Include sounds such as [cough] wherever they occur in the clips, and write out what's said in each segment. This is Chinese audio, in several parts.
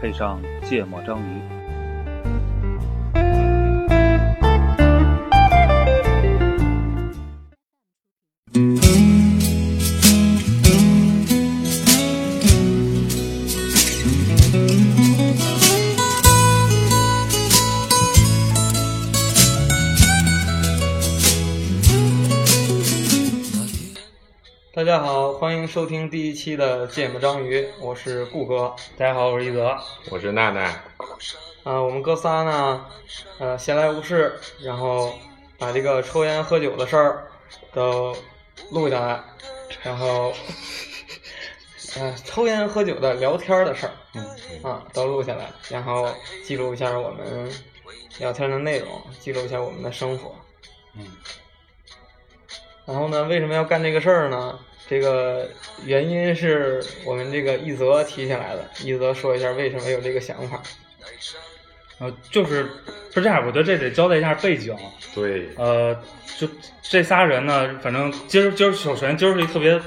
配上芥末章鱼。收听第一期的芥末章鱼，我是顾哥。大家好，我是一泽。我是娜娜。啊，我们哥仨呢，呃，闲来无事，然后把这个抽烟喝酒的事儿都录下来，然后，呃，抽烟喝酒的聊天的事儿，嗯，啊，都录下来，然后记录一下我们聊天的内容，记录一下我们的生活。嗯，然后呢，为什么要干这个事儿呢？这个原因是我们这个一泽提下来的。一泽说一下为什么有这个想法。呃，就是是这样，我觉得这得交代一下背景。对，呃，就这仨人呢，反正今儿今儿首先今儿是一特别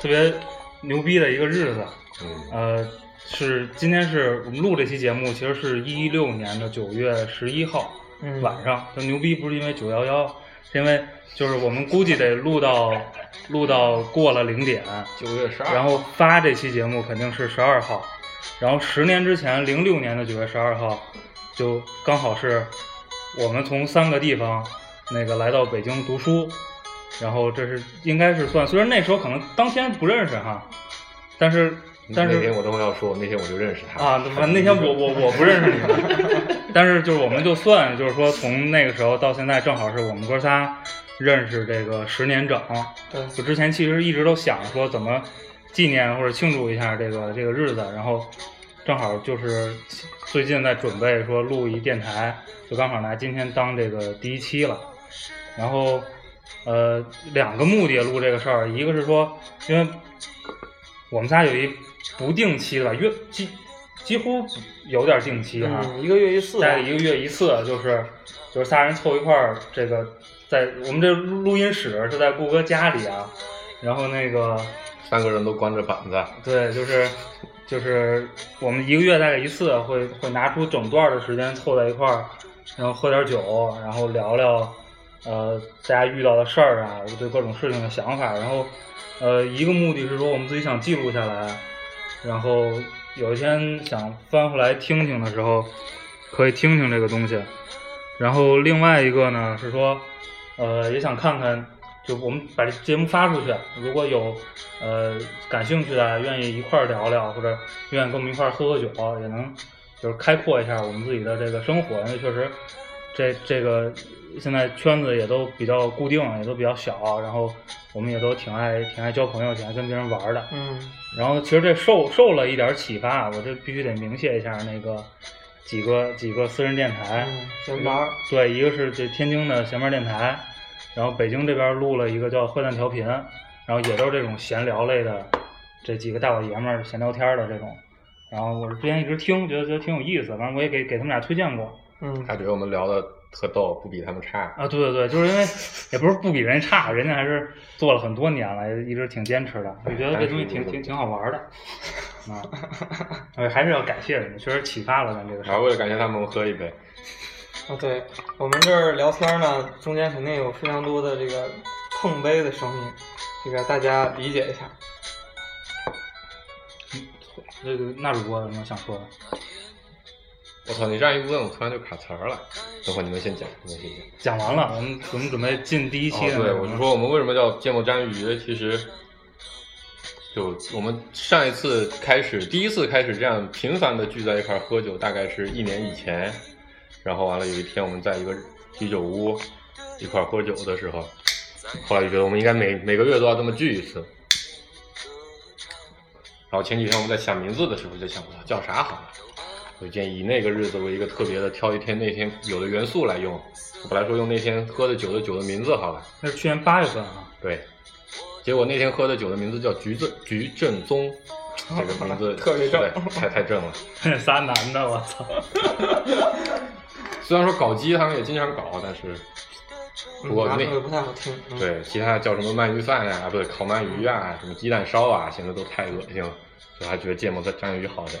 特别牛逼的一个日子。嗯，呃，是今天是我们录这期节目，其实是一六年的九月十一号嗯，晚上。它牛逼不是因为九幺幺，是因为就是我们估计得录到录到过了零点，九月十二，然后发这期节目肯定是十二号，然后十年之前，零六年的九月十二号，就刚好是我们从三个地方那个来到北京读书，然后这是应该是算，虽然那时候可能当天不认识哈，但是但是那天我都会要说，那天我就认识他。啊，那天我我我不认识你们，[laughs] 但是就是我们就算就是说从那个时候到现在，正好是我们哥仨认识这个十年整。对，就之前其实一直都想说怎么纪念或者庆祝一下这个这个日子，然后正好就是最近在准备说录一电台，就刚好拿今天当这个第一期了。然后呃两个目的录这个事儿，一个是说因为我们仨有一不定期的吧，约几几乎有点定期哈、嗯，一个月一次吧，大概一个月一次，就是就是仨人凑一块儿，这个在我们这录录音室是在顾哥家里啊，然后那个三个人都关着板子，对，就是就是我们一个月大概一次会会拿出整段的时间凑在一块儿，然后喝点酒，然后聊聊呃大家遇到的事儿啊，对各种事情的想法，然后呃一个目的是说我们自己想记录下来，然后有一天想翻回来听听的时候，可以听听这个东西。然后另外一个呢是说，呃，也想看看，就我们把这节目发出去，如果有呃感兴趣的，愿意一块儿聊聊，或者愿意跟我们一块儿喝喝酒，也能就是开阔一下我们自己的这个生活，因为确实这这个现在圈子也都比较固定，也都比较小，然后我们也都挺爱挺爱交朋友，挺爱跟别人玩的。嗯然后其实这受受了一点启发，我这必须得明谢一下那个几个几个私人电台，嗯，闲班儿，对，一个是这天津的闲班电台，然后北京这边录了一个叫坏蛋调频，然后也都是这种闲聊类的，这几个大老爷们儿闲聊天儿的这种。然后我是之前一直听，觉得觉得挺有意思，反正我也给给他们俩推荐过。嗯他觉得我们聊的特逗，不比他们差。啊，对对对，就是因为 [laughs] 也不是不比人家差，人家还是做了很多年了，一直挺坚持的，就觉得这东西挺挺挺好玩的。[laughs] 啊，呃还是要感谢人家，确实启发了咱这个事儿。然后为了感谢他们，我喝一杯。啊，对我们这儿聊天呢，中间肯定有非常多的这个碰杯的声音，这个大家理解一下。那个那主播有什么想说的？我操！你这样一问，我突然就卡词儿了。等会儿你们先讲，你们先讲。讲完了，我们我们准备进第一期对，我就说我们为什么叫芥末章鱼？其实就我们上一次开始，第一次开始这样频繁的聚在一块儿喝酒，大概是一年以前。然后完了有一天我们在一个啤酒屋一块儿喝酒的时候，后来就觉得我们应该每每个月都要这么聚一次。然后前几天我们在想名字的时候就想，不到，叫啥好呢？我就建议以那个日子为一个特别的，挑一天那天有的元素来用。我本来说用那天喝的酒的酒的名字好了，那是去年八月份啊，对，结果那天喝的酒的名字叫橘子橘正宗，这个名字特别正太太正了。[laughs] 那仨男的，我操！[laughs] [laughs] 虽然说搞基他们也经常搞，但是不过那不太好听。嗯，对其他叫什么鳗鱼饭呀、不对烤鳗鱼啊，什么鸡蛋烧啊，现在都太恶心了，所以还觉得芥末的章鱼好点。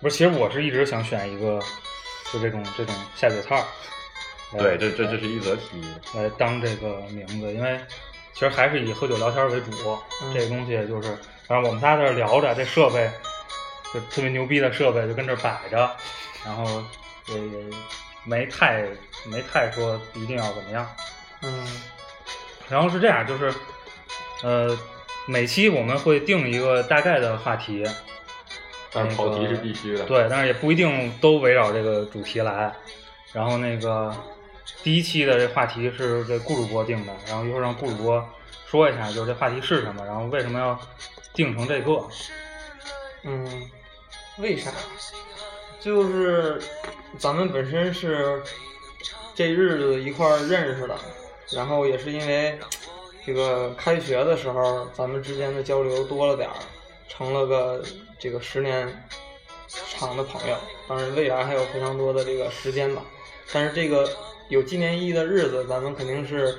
不是，其实我是一直想选一个，就这种这种下酒菜儿。对，这这这是一则提议。来当这个名字，因为其实还是以喝酒聊天为主。嗯这个东西就是，反正我们仨在这聊着，这设备就特别牛逼的设备就跟这儿摆着，然后也也没太没太说一定要怎么样。嗯然后是这样，就是呃，每期我们会定一个大概的话题，但是跑题是必须的。，对，但是也不一定都围绕这个主题来。然后那个第一期的这话题是这顾主播定的，然后一会儿让顾主播说一下，就是这话题是什么，然后为什么要定成这个。嗯，为啥？就是咱们本身是这日子一块儿认识的，然后也是因为这个开学的时候，咱们之间的交流多了点儿，成了个这个十年长的朋友。当然，未来还有非常多的这个时间吧。但是这个有纪念意义的日子，咱们肯定是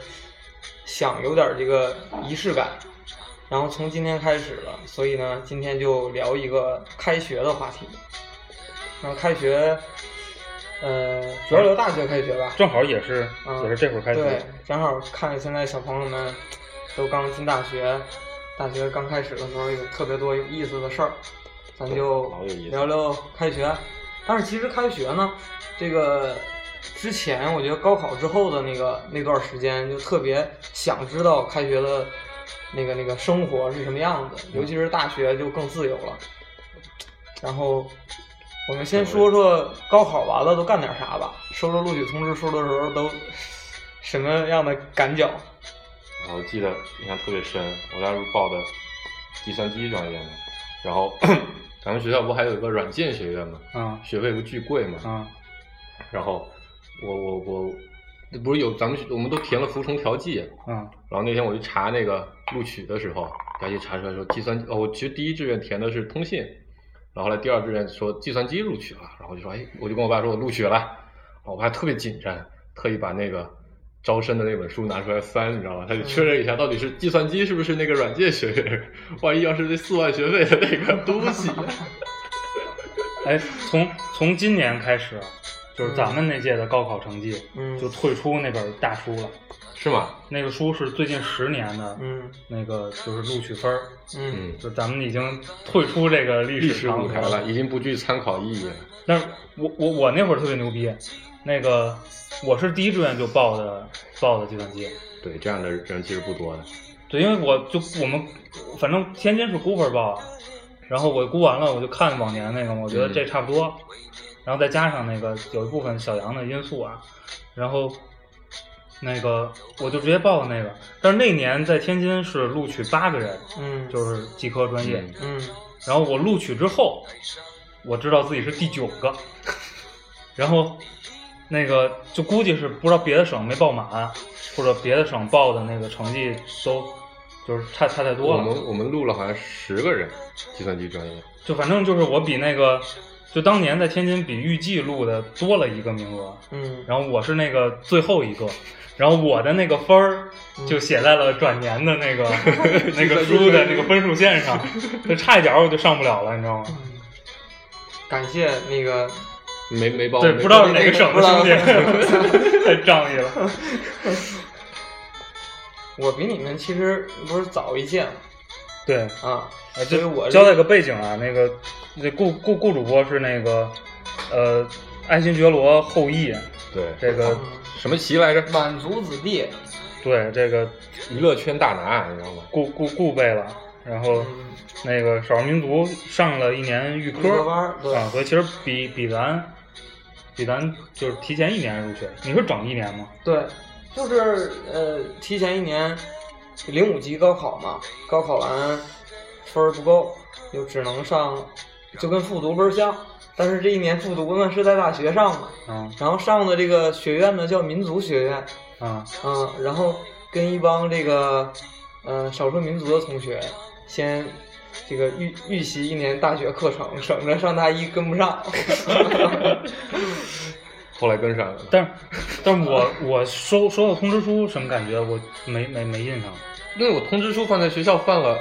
想有点这个仪式感。然后从今天开始了，所以呢，今天就聊一个开学的话题。然后开学，呃，主要留大学开学吧。正好也是、嗯也是这会儿开学，对，正好看现在小朋友们都刚进大学，大学刚开始的时候有特别多有意思的事儿，咱就聊聊开学。但是其实开学呢，这个之前我觉得高考之后的那个那段时间，就特别想知道开学的那个那个生活是什么样子，尤其是大学就更自由了。然后我们先说说高考完了都干点啥吧。收到录取通知书的时候都什么样的感脚？我记得印象特别深，我当时报的计算机专业嘛，然后 [clears throat] 咱们学校不还有一个软件学院嘛，嗯学费不巨贵嘛，嗯然后我我我，不是有咱们我们都填了服从调剂，嗯然后那天我去查那个录取的时候，赶紧查出来说计算，哦，我其实第一志愿填的是通信，然后后来第二志愿说计算机录取了，然后就说，哎，我就跟我爸说我录取了，然后我还特别紧张，特意把那个招生的那本书拿出来翻，你知道吗？他就确认一下到底是计算机是不是那个软件学院，万一要是那四万学费的那个东西，哎，从从今年开始，就是咱们那届的高考成绩，嗯就退出那本大书了。是吗？那个书是最近十年的，嗯那个就是录取分儿，嗯嗯，就咱们已经退出这个历历史史长河舞台了，已经不具参考意义了。但是我我我那会儿特别牛逼，那个我是第一志愿就报的报的计算机，对，这样的人其实不多的。对，因为我就我们反正天津是估分报啊，然后我估完了我就看往年那个嘛，我觉得这差不多，然后再加上那个有一部分小杨的因素啊，然后那个我就直接报的那个，但是那年在天津是录取八个人，嗯，就是技科专业，嗯。嗯。然后我录取之后，我知道自己是第九个，然后那个就估计是不知道别的省没报满，或者别的省报的那个成绩都就是差差太多了，我们我们录了好像十个人，计算机专业。就反正就是我比那个就当年在天津比预计录的多了一个名额，嗯。然后我是那个最后一个。然后我的那个分儿就写在了转年的那个、[laughs] 那个书的那个分数线上，[laughs] 就差一点我就上不了了，你知道吗？嗯，感谢那个没没报，对，没不知道是哪个省的兄弟，[laughs] 太仗义了。我比你们其实不是早一届吗？对，啊，呃，所以我交代个背景啊，那个那顾顾顾主播是那个呃爱新觉罗后裔，对。这个嗯什么旗来着？满族子弟，对这个娱乐圈大拿，你知道吗？顾顾顾贝了，然后嗯那个少数民族上了一年预预科班儿对啊，所以其实比比咱比咱就是提前一年入学，你说整一年吗？对，就是呃，提前一年零五级高考嘛，高考完分儿不够，就只能上，就跟复读分儿像，但是这一年复读呢是在大学上嘛，嗯然后上的这个学院呢叫民族学院，啊嗯，然后跟一帮这个呃少数民族的同学先。这个预预习一年大学课程，省着上大一跟不上。[laughs] 后来跟上了。但是但是我我收收到通知书什么感觉？我没没没印象。因为我通知书放在学校放了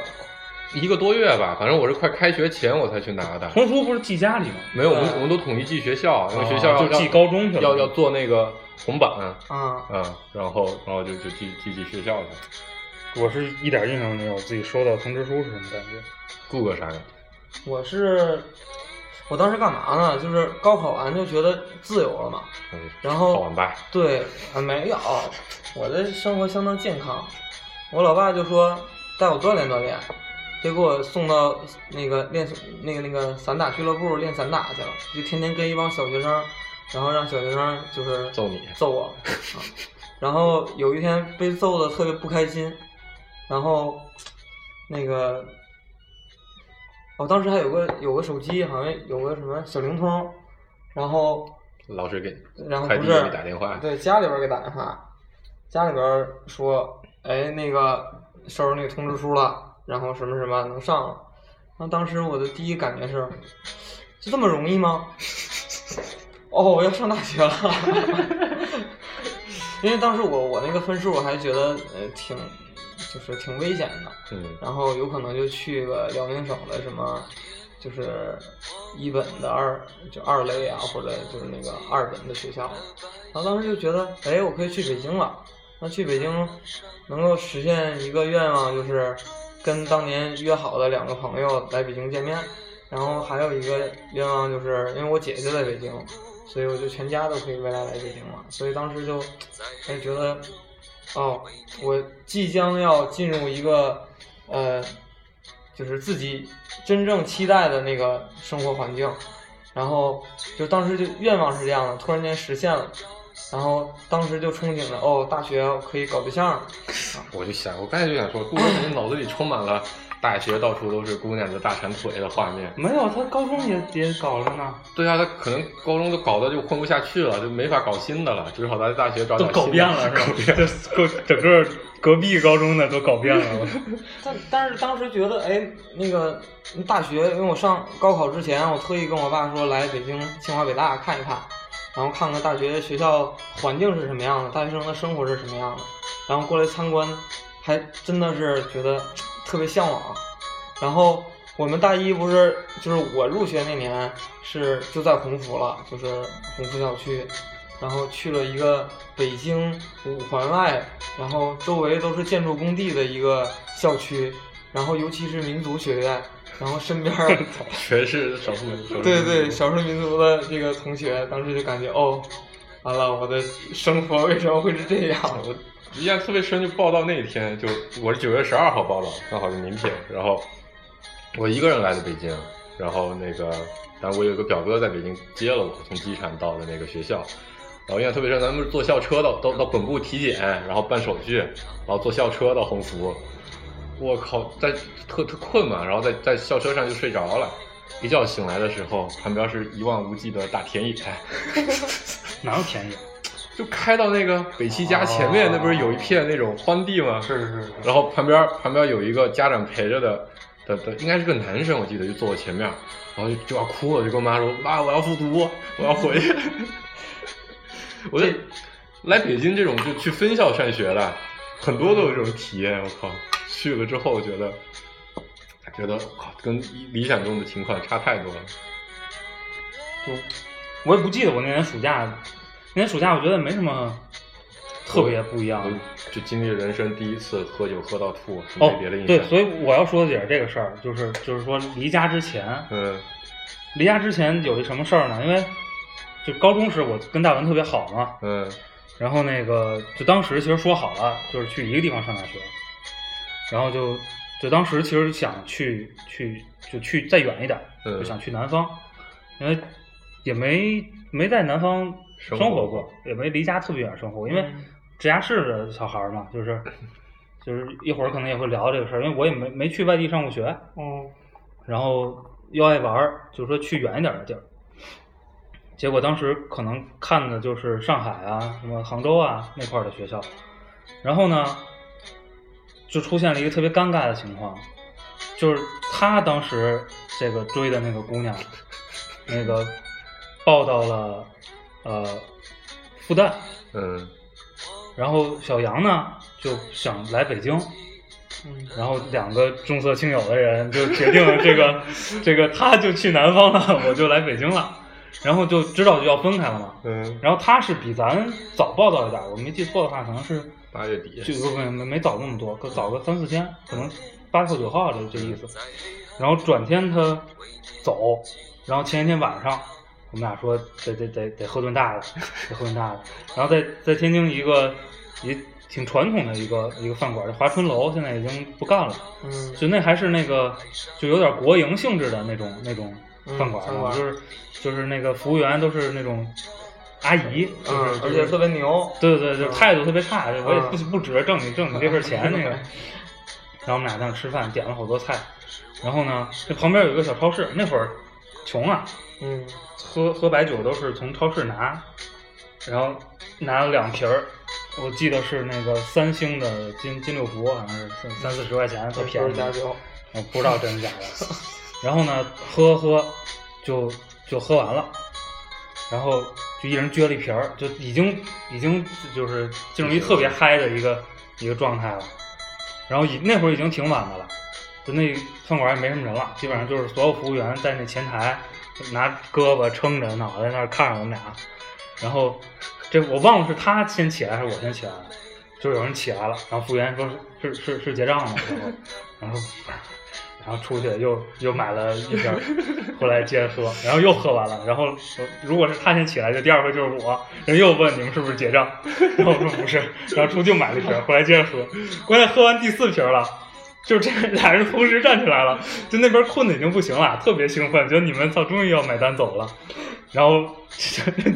一个多月吧，反正我是快开学前我才去拿的。童书不是寄家里吗？没有，我们我们都统一寄学校，因为学校要寄高中去了要要做那个红板，啊，嗯，然后然后就就寄寄寄学校去。我是一点印象都没有，自己收到通知书是什么感觉？顾个啥呀？我是我当时干嘛呢？就是高考完就觉得自由了嘛，嗯然后考完吧。对，啊没有，我的生活相当健康。我老爸就说带我锻炼锻炼，就给我送到那个练那个那个散打俱乐部练散打去了，就天天跟一帮小学生，然后让小学生就是揍你揍我，啊、然后有一天被揍的特别不开心，然后那个。我当时还有个有个手机，好像有个什么小灵通，然后老师给然后不是打电话，对，家里边儿给打电话，家里边儿说，哎，那个收着那个通知书了，然后什么什么能上了。那当时我的第一感觉是，就这么容易吗？哦，我要上大学了。[laughs] 因为当时我我那个分数我还觉得呃挺就是挺危险的，嗯，然后有可能就去个辽宁省的什么，就是一本的二就二类啊，或者就是那个二本的学校。然后当时就觉得，哎，我可以去北京了。那去北京能够实现一个愿望，就是跟当年约好的两个朋友来北京见面。然后还有一个愿望，就是因为我姐姐在北京，所以我就全家都可以未来来北京了。所以当时就哎觉得，哦，我即将要进入一个呃，就是自己真正期待的那个生活环境。然后就当时就愿望是这样的，突然间实现了。然后当时就憧憬着，哦，大学可以搞对象。[laughs] 我就想，我刚才就想说，顾哥肯定脑子里充满了 [laughs] 大学到处都是姑娘的大长腿的画面。没有，他高中也也搞了呢，对啊，他可能高中都搞得就混不下去了，就没法搞新的了，只好在大学找都点新的搞遍了 [laughs] 是吧？就够整个隔壁高中的都搞遍了。但但是当时觉得，哎，那个大学，因为我上高考之前，我特意跟我爸说来北京清华北大看一看，然后看看大学学校环境是什么样的，大学生的生活是什么样的，然后过来参观，还真的是觉得特别向往。然后我们大一不是就是我入学那年是就在鸿福了，就是鸿福校区，然后去了一个北京五环外，然后周围都是建筑工地的一个校区，然后尤其是民族学院，然后身边 [laughs] 全是少数民族。对对少数民族的这个同学，当时就感觉哦，完了，我的生活为什么会是这样？我印象特别深，就报道那天，就我是九月十二号报道，刚好是明天，然后我一个人来的北京，然后那个，但我有一个表哥在北京接了我，从机场到的那个学校，然后印象特别深，咱们是坐校车到到到本部体检，然后办手续，然后坐校车到鸿福，我靠，在特特困嘛，然后在在校车上就睡着了，一觉醒来的时候，旁边是一望无际的大田野。[laughs] 哪有田野？就开到那个北七家前面，那不是有一片那种荒地吗？是是是。然后旁边旁边有一个家长陪着的的的，应该是个男生，我记得就坐我前面，然后就就要哭了，就跟我妈说：“妈，我要复读，我要回去。[laughs] ”我就来北京这种就去分校上学的，很多都有这种体验。我靠，去了之后觉得觉得靠，跟理想中的情况差太多了。就我也不记得我那年暑假，那年暑假我觉得没什么特别不一样的。就经历人生第一次喝酒喝到吐，哦没别的印象。对，所以我要说的也是这个事儿，就是就是说离家之前，嗯离家之前有一什么事儿呢？因为就高中时我跟大文特别好嘛，嗯然后那个就当时其实说好了，就是去一个地方上大学，然后就就当时其实想去去就去再远一点，嗯就想去南方，因为也没没在南方生活过也没离家特别远生活，因为嗯直辖市的小孩儿嘛，就是 [laughs] 就是一会儿可能也会聊这个事儿，因为我也没没去外地上过学，嗯然后又爱玩儿，就是说去远一点的地儿。结果当时可能看的就是上海啊、什么杭州啊那块儿的学校，然后呢，就出现了一个特别尴尬的情况，就是他当时这个追的那个姑娘，那个报到了呃复旦，嗯。然后小杨呢就想来北京，嗯。然后两个重色轻友的人就决定了这个 [laughs] 这个他就去南方了，我就来北京了，然后就知道就要分开了嘛。嗯，然后他是比咱早报道一点，我没记错的话，可能是八月底，就不没没没早那么多，可早个三四天，可能八号九号这这意思。然后转天他走，然后前一天晚上，我们俩说得得得得喝顿大的，得喝顿大的。然后在在天津一个也挺传统的一个一个饭馆，华春楼，现在已经不干了。嗯就那还是那个就有点国营性质的那种那种饭馆，嗯饭馆就是就是那个服务员都是那种阿姨，就是、嗯，而且特别牛。对对对，就态度特别差，我也嗯不不指着挣你挣你这份钱那个。[laughs] 然后我们俩在那吃饭，点了好多菜，然后呢，这旁边有一个小超市，那会儿穷啊，嗯喝喝白酒都是从超市拿，然后拿了两瓶儿，我记得是那个三星的金金六福，好像是三三四十块钱，特便宜。不知道真的假的。然后呢，喝喝就就喝完了，然后就一人撅了一瓶儿，就已经已经就是进入一特别嗨的一个一个状态了。然后已那会儿已经挺晚的了，就那饭馆也没什么人了，基本上就是所有服务员在那前台拿胳膊撑着脑袋那儿看着我们俩。然后这我忘了是他先起来还是我先起来了，就是有人起来了，然后服务员说是是是结账吗？然后然后然后出去又又买了一瓶回，来接着喝，然后又喝完了，然后如果是他先起来，就第二回就是我，人又问你们是不是结账，然后我说不是，然后出去又买了一瓶回，来接着喝，关键喝完第四瓶了。就这俩人同时站起来了，就那边困的已经不行了，特别兴奋，觉得你们操终于要买单走了，然后 [laughs]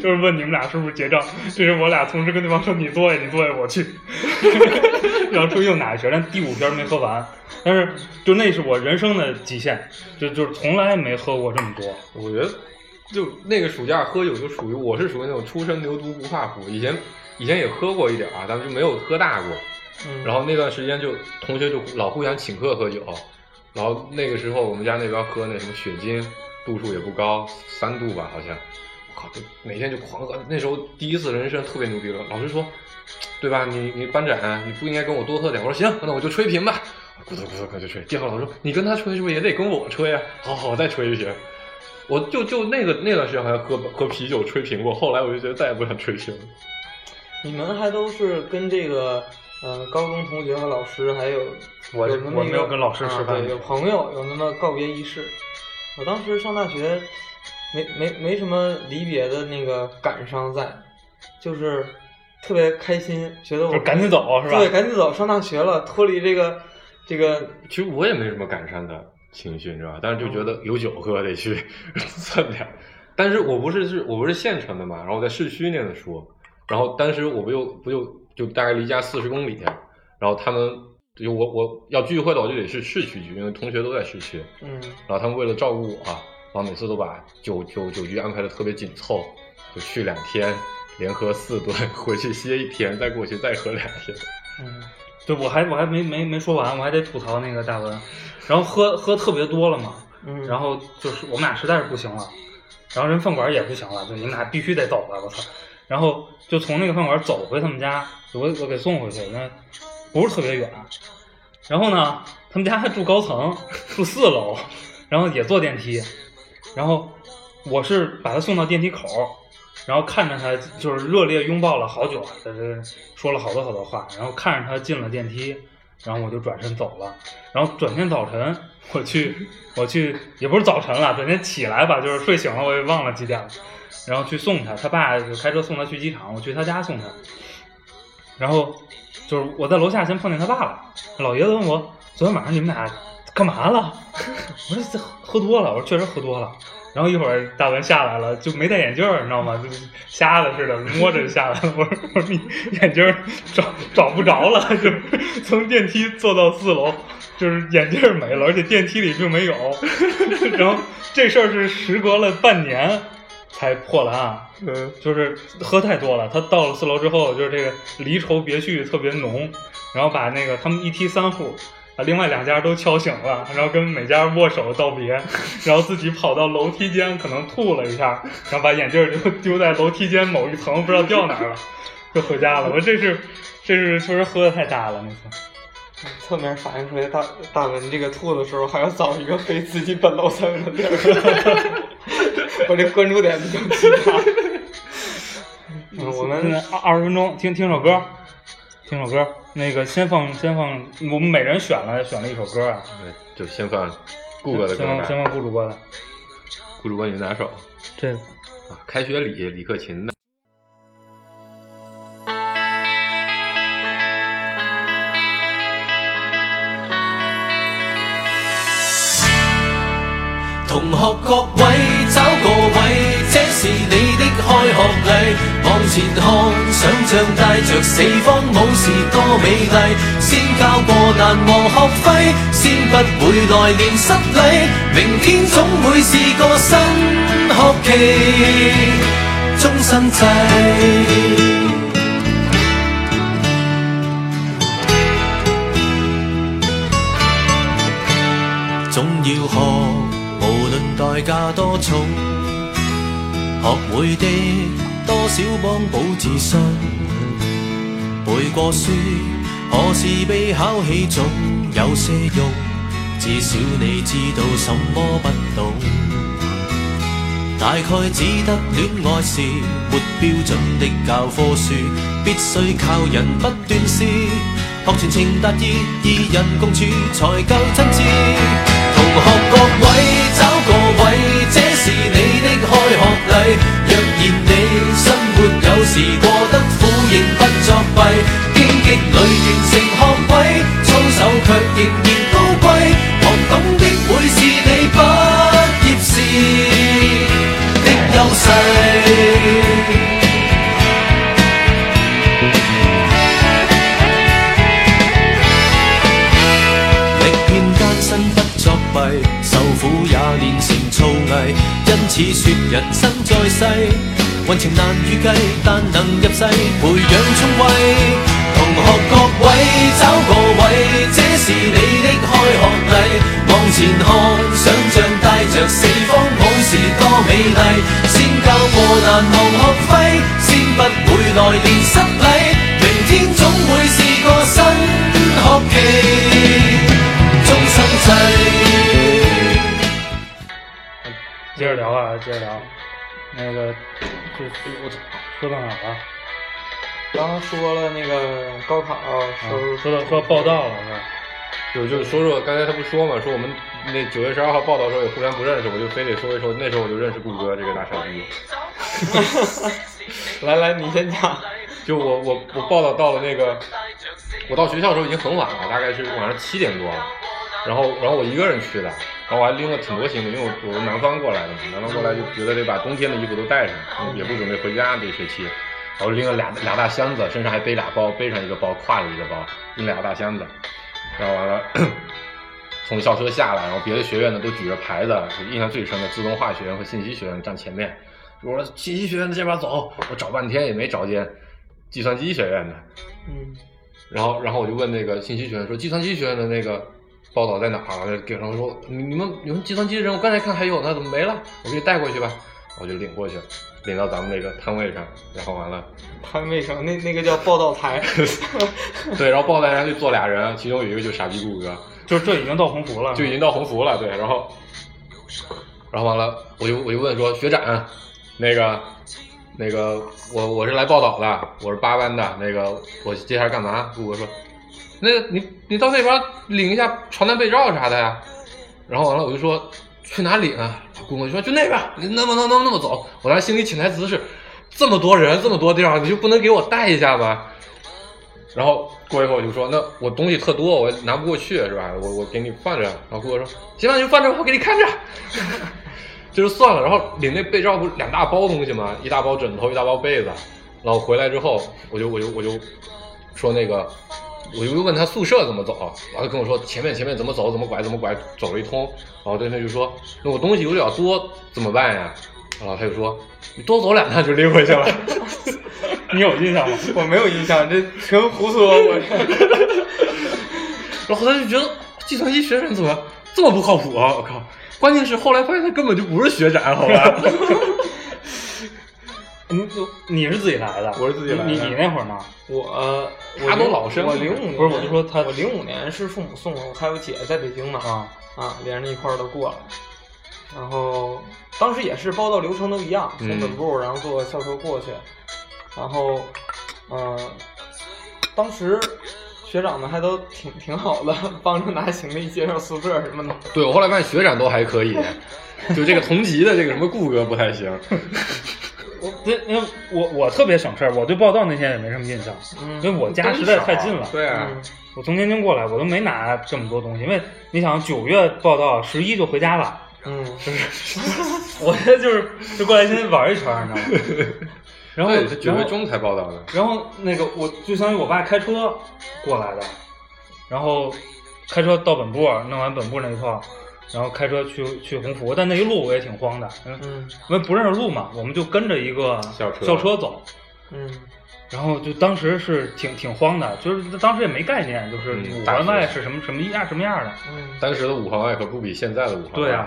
就是问你们俩是不是结账，这是我俩同时跟对方说你坐下，你坐下，我去，[laughs] 然后出去又拿一瓶，但第五瓶没喝完，但是就那是我人生的极限，就就是从来没喝过这么多，我觉得就那个暑假喝酒就属于我是属于那种初生牛犊不怕虎，以前以前也喝过一点啊，但是就没有喝大过。嗯，然后那段时间就同学就老互相请客喝酒，然后那个时候我们家那边喝那什么雪晶，度数也不高，三度吧好像。我靠，就每天就狂喝。那时候第一次人生特别牛逼了，老师说，对吧？你你班长你不应该跟我多喝点。我说行，那我就吹瓶吧。咕咚咕咚就吹。第二个老师说，你跟他吹是不是也得跟我吹啊？好好，再吹一瓶。我就就那个那段时间好像喝喝啤酒吹瓶过，后来我就觉得再也不想吹瓶了。你们还都是跟这个呃高中同学和老师，还有我有那么一个我没有跟老师吃饭啊对，有朋友有那么告别仪式。我当时上大学没没没什么离别的那个感伤在，就是特别开心，觉得我赶紧走是吧对，赶紧走，上大学了，脱离这个这个其实我也没什么感伤的情绪，你知道吧？但是就觉得有酒喝得去 [laughs] 蹭点。但是我不是是我不是县城的嘛，然后我在市区念的书，然后当时我不就不就就大概离家四十公里，然后他们就我我要聚会的我就得去市区聚，因为同学都在市区，嗯然后他们为了照顾我，然后每次都把酒酒酒局安排的特别紧凑，就去两天，连喝四顿，[laughs] 回去歇一天，再过去再喝两天。嗯对，我还我还没没没说完，我还得吐槽那个大文，然后喝喝特别多了嘛，嗯，然后就是我们俩实在是不行了，然后人饭馆也不行了，就你们俩必须得走了，我操！然后就从那个饭馆走回他们家，我我给送回去，那不是特别远。然后呢，他们家还住高层，住四楼，然后也坐电梯，然后我是把他送到电梯口，然后看着他就是热烈拥抱了好久，在这说了好多好多话，然后看着他进了电梯，然后我就转身走了。然后转天早晨我去我去也不是早晨了，转天起来吧，就是睡醒了我也忘了几点了，然后去送他，他爸就开车送他去机场，我去他家送他，然后就是我在楼下先碰见他爸了，老爷子问我昨天晚上你们俩干嘛了？我说这喝多了，我说确实喝多了。然后一会儿大文下来了，就没戴眼镜儿，你知道吗？就瞎子似的，摸着就下来了。我说我说你眼镜儿找找不着了，就从电梯坐到四楼，就是眼镜儿没了，而且电梯里并没有。[laughs] 然后这事儿是时隔了半年才破了案。嗯，就是喝太多了，他到了四楼之后，就是这个离愁别绪特别浓，然后把那个他们一梯三户，把另外两家都敲醒了，然后跟每家握手道别，[laughs] 然后自己跑到楼梯间，可能吐了一下，然后把眼镜儿就丢在楼梯间某一层，不知道掉哪儿了，[laughs] 就回家了。我说这是这是确实喝的太大了那次。侧面反映出来大大文这个吐的时候，还要找一个非自己本楼层的地儿。[laughs] 我这关注点比较极大。嗯，[laughs] 我现们在 [laughs] 二二十分钟，听听首歌，听首歌。那个先放先放，我们每人选了选了一首歌啊。对，就先放顾哥的歌先放先。放顾主播的顾主播你哪首？这个。啊，开学礼，李克勤的。同学各位找個位，这是你的開學禮。往前看，想像帶着四方武士多美麗。先交過難忘學費，先不會來年失禮。明天總會是個新學期，終身制。總要學，無論代價多重，學會的多少幫補自信。背過書，何時被考起總有些用，至少你知道什麼不懂。大概只得戀愛是沒標準的教科書，必須靠人不斷試，學全情达意，二人共處才夠真挚。同學各位找個位，這是你的開學禮。若然活有時過得苦，仍不作弊，荊棘裏完成學位，操守卻仍然高貴。學懂的會是你畢業時的優勢。歷遍艱辛不作弊，受苦也練成造詣。因此說人生在世，運程難預計，但能入世培養聰慧。同學各位找個位，這是你的開學禮。往前看，想像帶着四方武士多美麗。先交過難忘學費，先不會來年失禮。明天總會是個新學期，終生制。接着聊啊，接着聊。那个，这我说到哪儿了？刚刚说了那个高考，说到说到报道了是吧？就就说说刚才他不说嘛，说我们那九月十二号报道的时候也互相不认识，我就非得说一说，那时候我就认识顾哥这个大傻逼。[laughs] 来来，你先讲。就我我我报道到了那个，我到学校的时候已经很晚了，大概是晚上七点多了。然后然后我一个人去的，然后我还拎了挺多行李，因为我我从南方过来的嘛，南方过来就觉得得把冬天的衣服都带上，也不准备回家这学期。然后拎了俩俩大箱子，身上还背俩包，背上一个包，挎着一个包，拎俩大箱子。然后完了，[clears throat] 从校车下来，然后别的学院的都举着牌子，印象最深的自动化学院和信息学院站前面。我说信息学院的这边走，我找半天也没找见计算机学院的。嗯，然后然后我就问那个信息学院说，计算机学院的那个报道在哪儿啊？给然后说你你们你们计算机的人，我刚才看还有，呢怎么没了？我给你带过去吧。我就领过去，领到咱们那个摊位上，然后完了，摊位上那那个叫报道台。[laughs] 对，然后报道台上就坐俩人，其中有一个就是傻逼顾哥，就这已经到鸿福了，就已经到鸿福了，对，然后，然后完了，我就我就问说学长，那个那个我我是来报道的，我是八班的，那个我接下来干嘛？顾哥说，那个你你到那边领一下床单被罩啥的呀。然后完了我就说去哪领啊？顾哥就说就那边，你那么那么那么走。我当时心里潜台词是，这么多人这么多地儿，你就不能给我带一下吗？然后过一会儿我就说，那我东西特多，我拿不过去是吧？我我给你放着。然后姑姑说，行吧，你就放着，我给你看着。[laughs] 就是算了，然后领那被罩不是两大包东西吗？一大包枕头，一大包被子。然后回来之后，我就我就我就说那个，我就问他宿舍怎么走，然后跟我说前面前面怎么走，怎么拐怎么拐，走了一通。然后对面就说，那我东西有点多怎么办呀？然后他就说，你多走两趟就拎回去了。[laughs] 你有印象吗？[laughs] 我没有印象，这纯胡说。我然后他就觉得计算机学生怎么这么不靠谱啊！我靠！关键是后来发现他根本就不是学长，好吧？[laughs] 你就你是自己来的？我是自己来的你你你那会儿呢？我他都老生我零五年不是我就说他我零五年是父母送我，还有姐在北京呢啊，啊，连着一块儿都过来。然后当时也是报到流程都一样，从嗯本部然后坐校车过去，然后嗯、呃当时学长们还都挺挺好的，帮着拿行李介绍宿舍什么的。对我后来发现学长都还可以，就这个同级的这个什么顾哥不太行。[laughs] 我对，因为我我特别省事儿，我对报道那天也没什么印象，嗯因为我家实在太近了。对啊，嗯我从天津过来，我都没拿这么多东西，因为你想九月报道，十一就回家了，嗯，[laughs] 我现在就是就过来先玩一圈儿，你知道吗？[laughs] 然后对，是九月中才报道的。然后那个我就相当于我爸开车过来的，然后开车到本部，弄完本部那一套，然后开车去去鸿福，但那一路我也挺慌的，嗯因为不认识路嘛，我们就跟着一个校车。校车走，嗯。然后就当时是挺挺慌的，就是当时也没概念，就是五环外是什么什么样什么样的，嗯。当时的五环外可不比现在的五环外。对啊，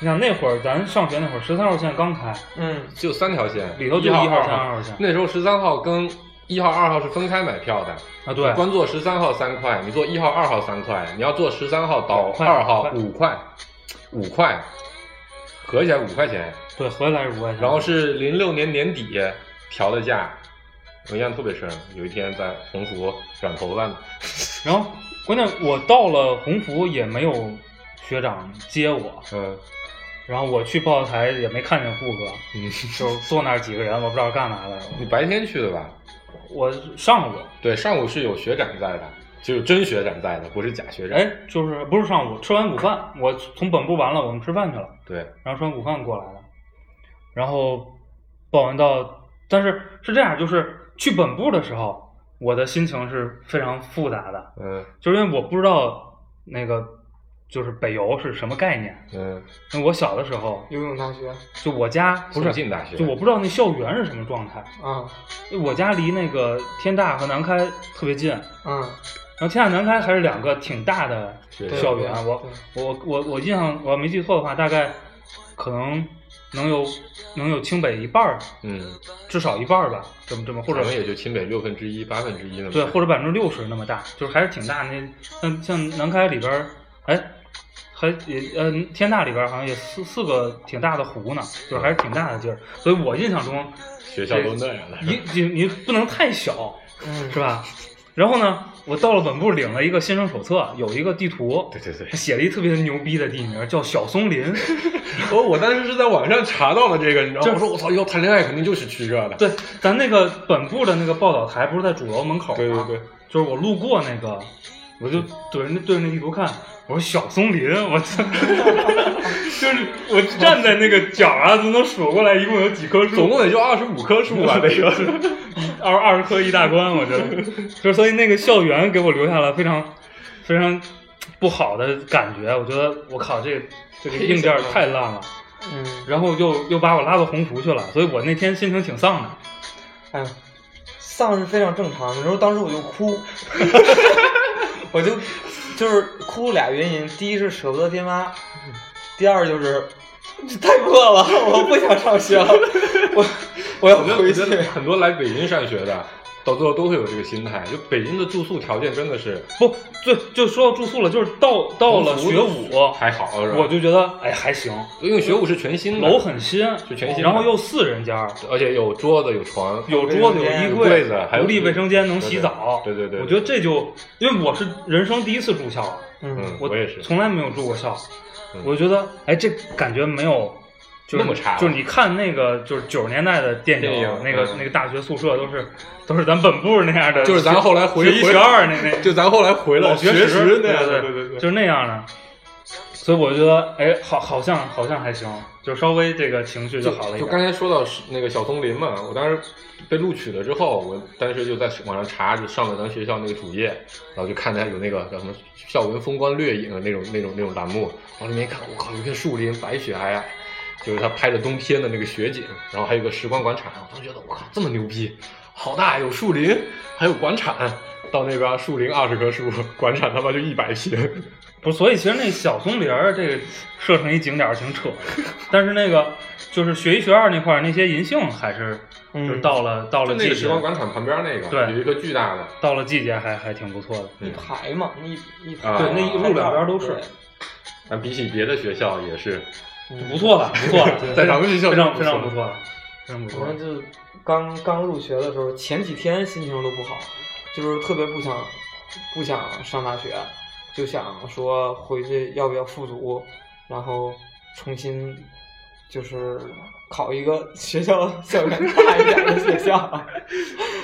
你想那会儿咱上学那会儿，十三号线刚开，嗯。就三条线，里头就一号、一号二线二号线。那时候十三号跟一号、二号是分开买票的。啊，对你，光坐十三号三块，你坐一号、二号三块，你要坐十三号到二号五五块，五块，合起来五块钱。对，合起来是五块钱，然后是零六年年底调的价，我印象特别深。有一天在鸿福染头发呢，[laughs] 然后关键我到了鸿福也没有学长接我，嗯然后我去报台也没看见顾哥，嗯，就坐那儿几个人，我不知道干嘛的。[laughs] 你白天去的吧？我上午，对，上午是有学长在的，就是真学长在的，不是假学长。哎，就是不是上午吃完午饭，我从本部完了，我们吃饭去了，对，然后吃完午饭过来的，然后报完到，但是是这样，就是去本部的时候，我的心情是非常复杂的，嗯。就是因为我不知道那个就是北邮是什么概念。嗯，那我小的时候，游泳大学就我家不是重庆大学就我不知道那校园是什么状态。啊我家离那个天大和南开特别近，嗯然嗯后天大南开还是两个挺大的校园。我我我我印象我要没记错的话，大概可能能有能有清北一半儿，嗯，至少一半儿吧，这么这么或者可能也就清北六分之一、八分之一那么对，或者百分之六十那么大，就是还是挺大。那像像南开里边儿，哎，还也呃天大里边好像也四四个挺大的湖呢，就是还是挺大的地儿。所以我印象中，学校都那样的。你你你不能太小，嗯是吧？然后呢，我到了本部领了一个新生手册，有一个地图，对对对他，写了一特别牛逼的地名，叫小松林。[laughs] 我，我当时是在网上查到了这个，你知道吗？这我说我操，以后谈恋爱肯定就是去这的。对，咱那个本部的那个报道台不是在主楼门口吗？对对对，就是我路过那个，我就对着那对着那地图看，我说小松林，我操，[laughs] 就是我站在那个角啊，都能数过来一共有几棵树，总共也就二十五棵树吧，[laughs] 那个。[laughs] 二二十棵一大关，我觉得，就所以那个校园给我留下了非常非常不好的感觉，我觉得我靠，这个这个硬件太烂了，嗯，然后又又把我拉到鸿福去了，所以我那天心情挺丧的。哎呀，丧是非常正常的。你知道当时我就哭，我就就是哭俩原因，第一是舍不得爹妈，第二就是这太破了，我不想上学了，我我要回去。很多来北京上学的，到最后都会有这个心态。就北京的住宿条件真的是不，就就说到住宿了，就是到到了学武，还好，我就觉得哎还行，因为学武是全新的，楼很新，是全新然后又四人间，而且有桌子有床，有桌子有衣有柜子还有独立卫生间能洗澡。对对对我觉得这就因为我是人生第一次住校，嗯嗯，我我也是。从来没有住过校，嗯我就觉得哎这感觉没有。就是那么差就是你看那个，就是九十年代的电影，电影那个、嗯那个大学宿舍都是都是咱本部那样的，就是咱后来回回学一学二那那 [laughs] 就咱后来回了老学学时那样的，对对对对。就是那样的。所以我觉得，哎，好，好像好像还行，就稍微这个情绪就好了一就刚。才说到那个小松林嘛，我当时被录取了之后，我当时就在网上查，就上了咱学校那个主页，然后就看它有那个叫什么“校园风光掠影”的那种那种那种栏目，往里面一看，我靠，有一片树林，白雪皑皑，就是他拍的冬天的那个雪景，然后还有个时光广场，我当时觉得我靠，这么牛逼，好大，有树林，还有广场。到那边树林二十棵树，广场他妈就一百平。不，所以其实那小松林儿这个设成一景点儿挺扯，但是那个就是学一学二那块儿那些银杏还是，嗯就是到了到就那个了季节，时光广场旁边那个，对有一个巨大的，到了季节还还挺不错的。一，排嘛，一一排啊对那一路两边都是对但比起别的学校也是，不错了，不错了，在咱们学校非常非常不错了，非常不错我们。就刚刚入学的时候，前几天心情都不好，就是特别不想不想上大学，就想说回去要不要复读，然后重新就是考一个学校 [laughs] 校园大一点的学校。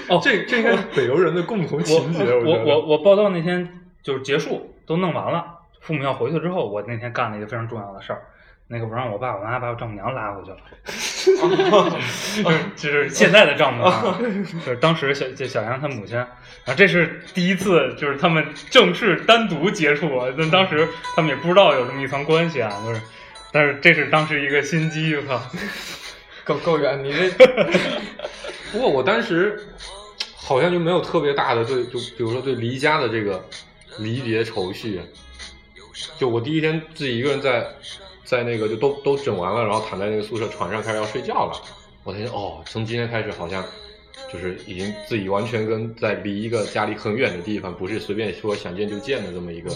哦，这这应该是北邮人的共同情节。我我我报到那天就是结束都弄完了，父母要回去之后，我那天干了一个非常重要的事儿，那个我让我爸我妈把我丈母娘拉回去了，[laughs] 就是就是现在的丈母娘，[laughs] 就是当时小这小杨他母亲，然后这是第一次就是他们正式单独接触啊，那当时他们也不知道有这么一层关系啊，就是，但是这是当时一个心机，我靠，够够远，你这 [laughs] 不过我当时好像就没有特别大的对，就比如说对离家的这个离别愁绪。就我第一天自己一个人在在那个就都都整完了，然后躺在那个宿舍床上开始要睡觉了。我才想哦，从今天开始好像就是已经自己完全跟在离一个家里很远的地方，不是随便说想见就见的这么一个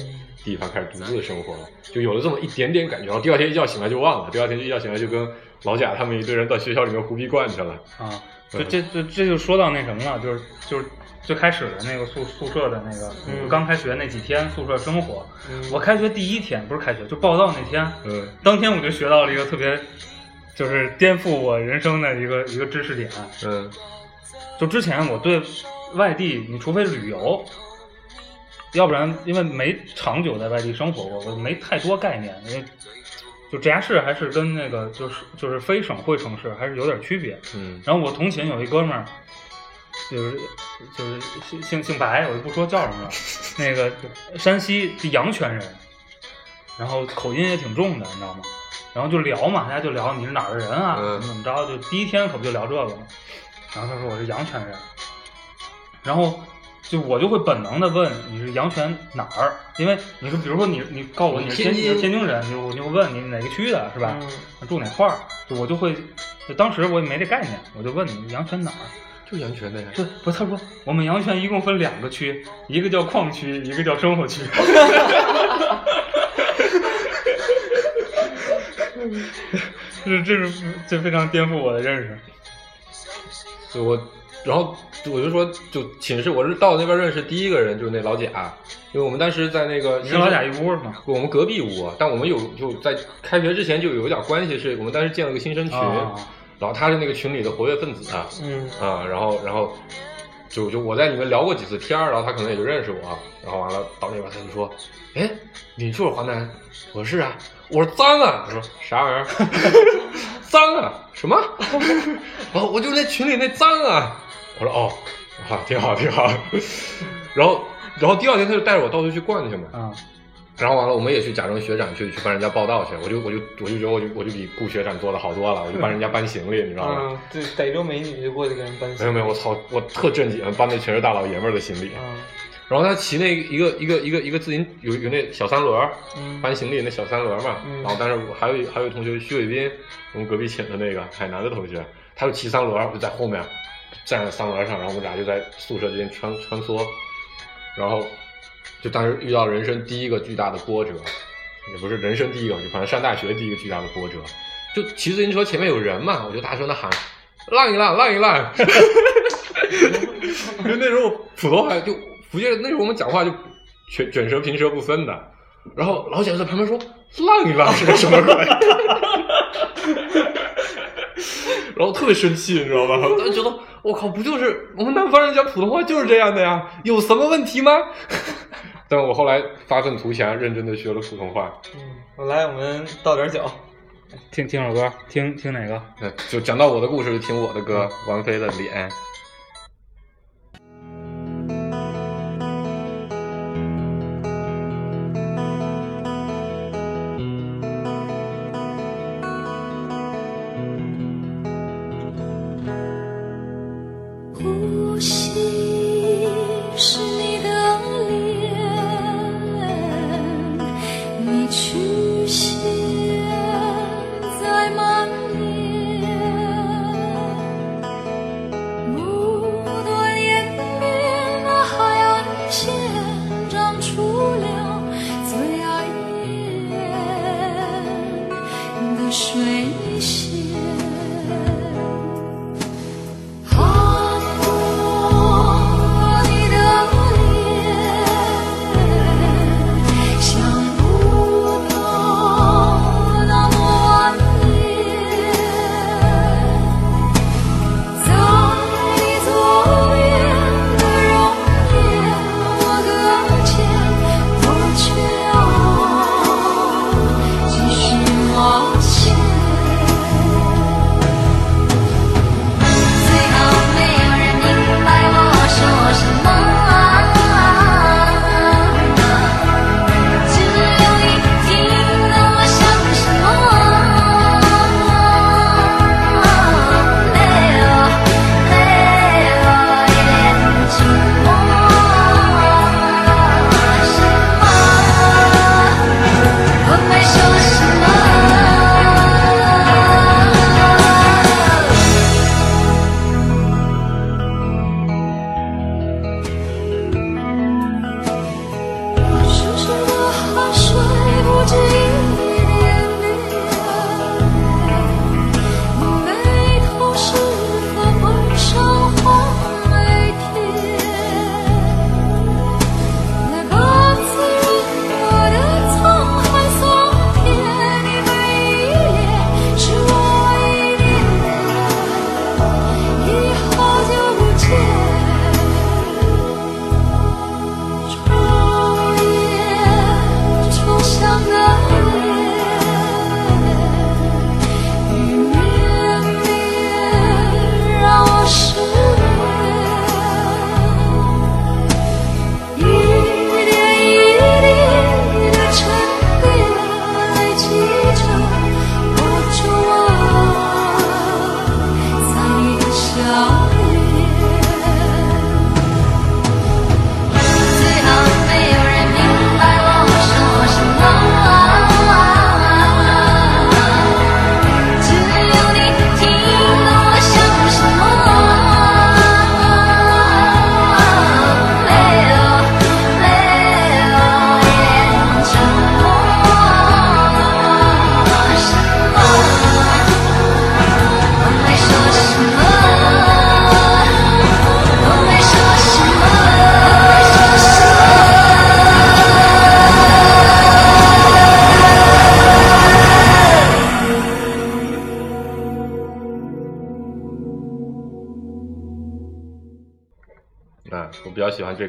地方开始独自生活了，就有了这么一点点感觉。然后第二天一觉醒来就忘了，第二天一觉醒来就跟老贾他们一堆人到学校里面胡逼惯去了。啊，就这这这就说到那什么了，就是就是最开始的那个宿宿舍的那个，嗯刚开学那几天宿舍生活，嗯我开学第一天不是开学，就报到那天，嗯当天我就学到了一个特别，就是颠覆我人生的一个一个知识点。嗯就之前我对外地，你除非旅游，要不然因为没长久在外地生活过，我没太多概念。因为就直辖市还是跟那个就是就是非省会城市还是有点区别。嗯然后我同寝有一哥们儿，就是就是姓姓姓白，我就不说叫什么了，那个山西是阳泉人，然后口音也挺重的，你知道吗？然后就聊嘛，大家就聊你是哪儿的人啊，嗯怎么怎么着，就第一天可不就聊这个嘛。然后他说我是阳泉人，然后就我就会本能的问你是阳泉哪儿，因为你说比如说你你告诉我你是天天津津天津人，就我就会问你哪个区的是吧？嗯住哪块儿？就我就会，就当时我也没这概念，我就问你阳泉哪儿？就阳泉的呀。不不，他说我们阳泉一共分两个区，一个叫矿区，一个叫生活区。[laughs] 这这是这非常颠覆我的认识。就我，然后我就说，就寝室，我是到那边认识第一个人就是那老贾，因为我们当时在那个你跟老贾一屋是吗？我们隔壁屋，但我们有就在开学之前就有一点关系，是我们当时建了个新生群，啊然后他是那个群里的活跃分子啊，嗯啊，然后然后就就我在里面聊过几次天儿，然后他可能也就认识我，然后完了到那边他就说，哎，你就是华南？我说是啊，我说脏啊，他说啥玩意儿？[laughs] 脏啊？什么？然 [laughs] 后我就那群里那脏啊，我说哦，啊，挺好挺好，[laughs] 然后然后第二天他就带着我到处去逛去嘛，啊然后完了，我们也去假装学长去去帮人家报道去，我就我就我就觉得我就我就比顾学长做的好多了，我就帮人家搬行李，你知道吗？嗯，对，逮着美女就过去给人搬行李。没有没有，我操，我特正经，搬的全是大老爷们儿的行李。嗯然后他骑那一个一个一个一个自行有有那小三轮儿，嗯搬行李那小三轮儿嘛。嗯然后但是我还有一还有一同学徐伟斌，我们隔壁寝的那个海南的同学，他就骑三轮儿，我就在后面站在三轮上，然后我们俩就在宿舍之间穿穿梭，然后就当时遇到人生第一个巨大的波折，也不是人生第一个，就反正上大学第一个巨大的波折，就骑自行车前面有人嘛，我就大声的喊浪一浪，浪一浪”，[laughs] 就那时候普通话就福建，那时候我们讲话就卷卷舌平舌不分的。然后老贾在旁边说：“浪一浪是个什么鬼？” [laughs] 然后特别生气，你知道吧？我就觉得我靠，不就是我们南方人讲普通话就是这样的呀？有什么问题吗？但我后来发愤图强，认真的学了普通话。嗯，我来，我们倒点酒。听听首歌，听听哪个？那就讲到我的故事，就听我的歌，王菲的《脸》。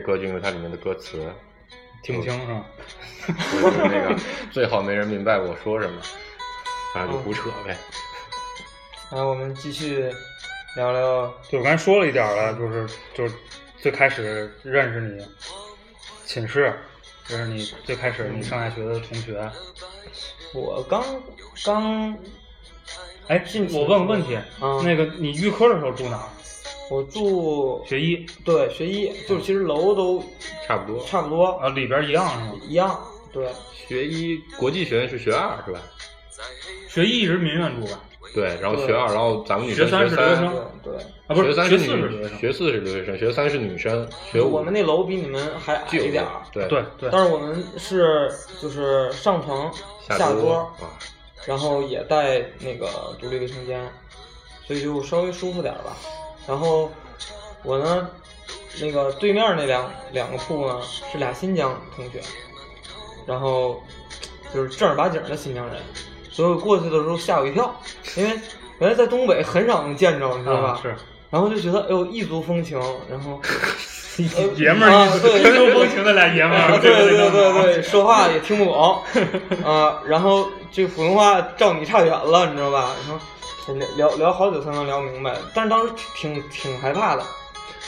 歌，就因为它里面的歌词，听不清是吧？就是那个最好没人明白我说什么，反正就胡扯呗。然后我们继续聊聊，就我刚才说了一点了，就是就是最开始认识你寝室，就是你最开始你上下学的同学。我刚刚哎进，我问个问题，嗯那个你预科的时候住哪儿？我住学医对学医，就是其实楼都差不多。差不多啊，里边一样是吗？一样，对，学医国际学院是学二是吧？学医一直民院住吧？对，然后学二，然后咱们女生学三是留学生，对对。啊，不是学三是女四是留学生。学四是留学生，学三是女生，学五我们那楼比你们还矮一点儿，对对对，但是我们是就是上层下桌下桌，啊，然后也带那个独立卫生间，所以就稍微舒服点儿吧。然后我呢，那个对面那两两个铺呢是俩新疆同学，然后就是正儿八经的新疆人，所以我过去的时候吓我一跳，因为原来在东北很少能见着，你知道吧？啊是然后就觉得哎呦异族风情，然后 [laughs] 爷们儿啊一对春秋风情的俩爷们啊，儿，对对对对对对，说话也听不懂啊，然后这普通话照你差远了，你知道吧？然后聊聊聊好久才能聊明白，但是当时挺挺害怕的。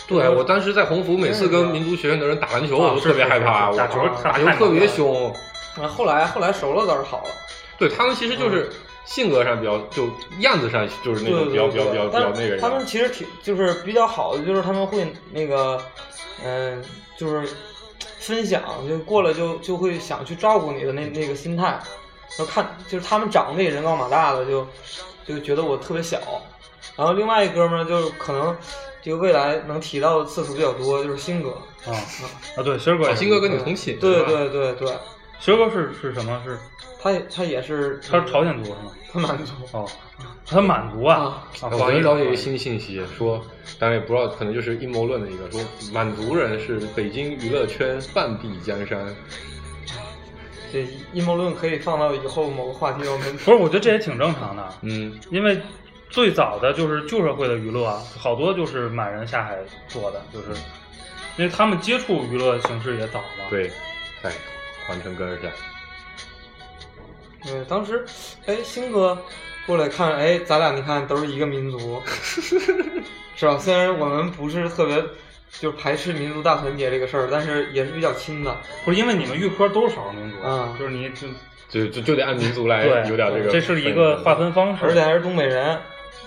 对我当时在鸿福，每次跟民族学院的人打篮球，我都特别害怕，打球打球特别凶。啊，后来后来熟了倒是好了，对他们其实就是性格上比较，就样子上就是那种比较比较比较比较那个人。他们其实挺就是比较好的，就是他们会那个嗯、就是分享，就过来就就会想去照顾你的那那个心态。然后看就是他们长得也人高马大的，就就觉得我特别小。然后另外一哥们儿就可能就未来能提到的次数比较多，就是新哥。啊啊，对，星哥哥跟你同寝，对对对对，星哥是是什么？是他也他也是他是朝鲜族是吗？他满族。哦，他满族啊啊！啊，我昨不好意思天了解一个新信息，说当然也不知道，可能就是阴谋论的一个，说满族人是北京娱乐圈半壁江山。这阴谋论可以放到以后某个话题我们不是，我觉得这也挺正常的，嗯，因为最早的就是旧社会的娱乐啊，好多就是满人下海做的，就是因为他们接触娱乐形式也早嘛。，对，在皇城根儿下，对，当时，哎，星哥过来看，哎，咱俩你看都是一个民族，[laughs] 是吧？虽然我们不是特别就是排斥民族大团结这个事儿，但是也是比较亲的。不是因为你们预科都是少数民族，嗯就是你就就就就得按民族来，有点这个。这是一个划。分方式，而且还是东北人，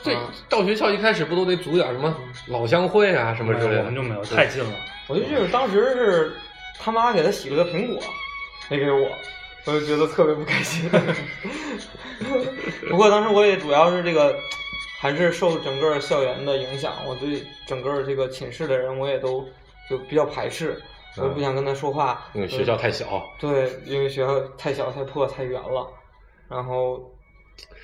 对啊，到学校一开始不都得组点什么老乡会啊什么之类的？哎我们就没有太近了。我就记得当时是他妈给他洗了个苹果，没给我，我就觉得特别不开心。[laughs] [laughs] 不过当时我也主要是这个，还是受整个校园的影响，我对整个这个寝室的人我也都就比较排斥，我也不想跟他说话。因为学校太小。对，因为学校太小、太破、太远了，然后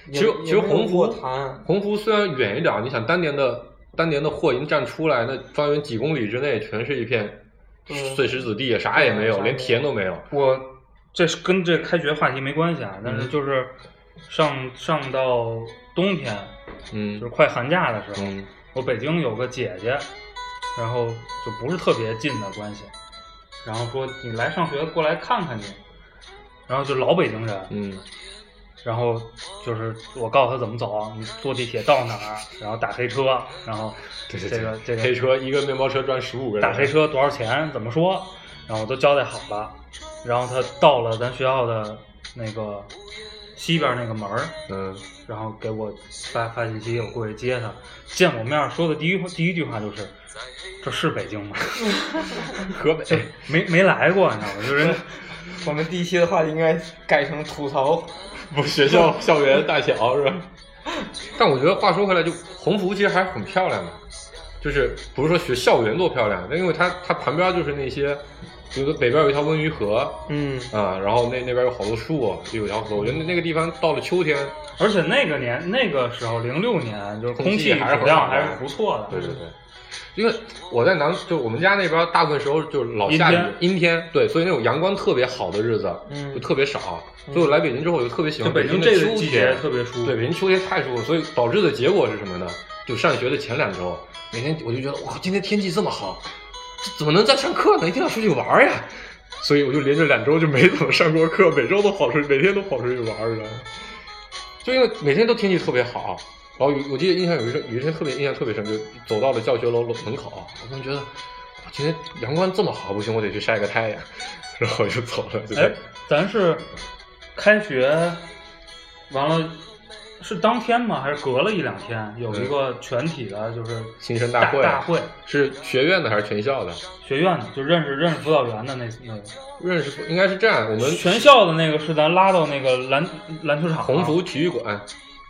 其实其实也没有鸿过福谈，鸿福虽然远一点，你想当年的当年的货营站出来，那方圆几公里之内全是一片碎石子地，啥也没有，连田都没有。我这是跟这开学话题没关系啊，但是就是上上到冬天，嗯。就是快寒假的时候，嗯。我北京有个姐姐，然后就不是特别近的关系，然后说你来上学过来看看你，然后就老北京人，嗯。然后就是我告诉他怎么走，你坐地铁到哪儿，然后打黑车，然后这个这个黑车一个面包车赚十五个人，打黑车多少钱，怎么说，然后我都交代好了，然后他到了咱学校的那个西边那个门儿，嗯然后给我发发信息，我过去接他，见我面说的第一第一句话就是。这是北京吗？[laughs] 河北没没来过，你知道吗？就人我们第一期的话题应该改成吐槽。不学校校园大小是吧？[laughs] 但我觉得话说回来，就鸿福其实还是很漂亮的，就是不是说学校园多漂亮，那因为它它旁边就是那些，比如说北边有一条温榆河嗯，啊，然后那那边有好多树，就有条河，我觉得那那个地方到了秋天，而且那个年那个时候，零六年，就是空空气气还是很好的质量还是不错的。对对对。因为我在南，就我们家那边大部分时候就是老下雨阴，阴天，对，所以那种阳光特别好的日子，嗯就特别少。所以我来北京之后，我就特别喜欢北京这个京的秋季节天，特别舒服。对，北京秋天太舒服，所以导致的结果是什么呢？就上学的前两周，每天我就觉得哇，今天天气这么好，这怎么能在上课呢？一定要出去玩呀！所以我就连着两周就没怎么上过课，每周都跑出去，每天都跑出去玩儿，知道吗？就因为每天都天气特别好，然后有我记得印象有一天有一天特别印象特别深，就走到了教学楼楼门口，我突然觉得，哇今天阳光这么好，不行，我得去晒个太阳，然后我就走了，哎，咱是开学完了是当天吗？还是隔了一两天有一个全体的，就是新生大会，大会是学院的还是全校的？学院的，就认识认识辅导员的那那个。认识应该是这样，我们全校的那个是咱拉到那个篮篮球场，鸿福体育馆，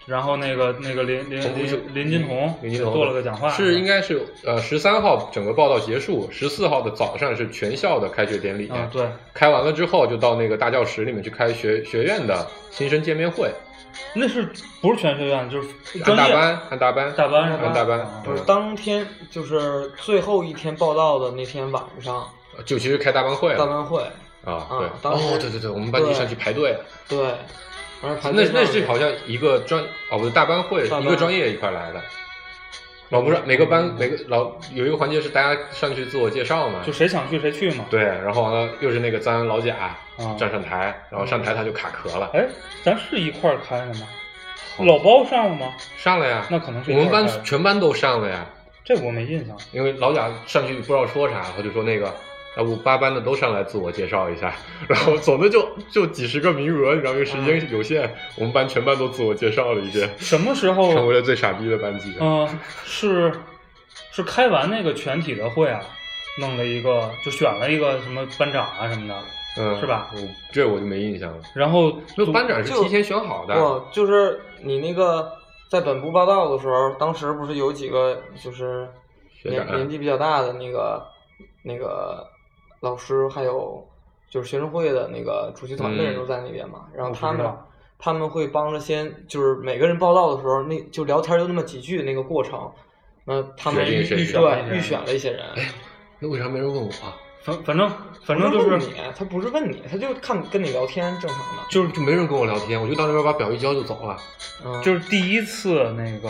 然后那个那个林林林林金童林金童做了个讲话，是应该是呃十三号整个报道结束，十四号的早上是全校的开学典礼，啊对，开完了之后就到那个大教室里面去开学学院的新生见面会，那是不是全学院就是专业大班按大班大班是吧按大班啊，不是当天就是最后一天报道的那天晚上就其实开大班会了大班会，啊，啊对，当时哦对对对，我们班级上去排队，对，那那是好像一个专哦不是大班会一个专业一块来的。老不是每个班每个老有一个环节是大家上去自我介绍嘛，就谁想去谁去嘛。对，然后完了又是那个咱老贾啊站上台，然后上台他就卡壳了，哎，咱是一块儿开的吗？老包上了吗？上了呀，那可能是我们班全班都上了呀，这我没印象。因为老贾上去不知道说啥，他就说那个。要不八班的都上来自我介绍一下，[laughs] 然后总的就就几十个名额，你知道，因为时间有限，我们班全班都自我介绍了一遍，什么时候？成为了最傻逼的班级。嗯、是是开完那个全体的会啊，弄了一个，就选了一个什么班长啊什么的，嗯，是吧我这我就没印象了。然后那班长是提前选好的，不就是你那个在本部报道的时候，当时不是有几个就是年年纪比较大的那个那个老师，还有就是学生会的那个主席团的人嗯都在那边嘛，然后他们他们会帮着先就是每个人报道的时候，那就聊天就那么几句那个过程，那他们预选对预选了一些人。那为啥没人问我啊？反反正反正就是你，他不是问你，他就看跟你聊天，正常的。就是就没人跟我聊天，我就到那边把表一交就走了。嗯，就是第一次那个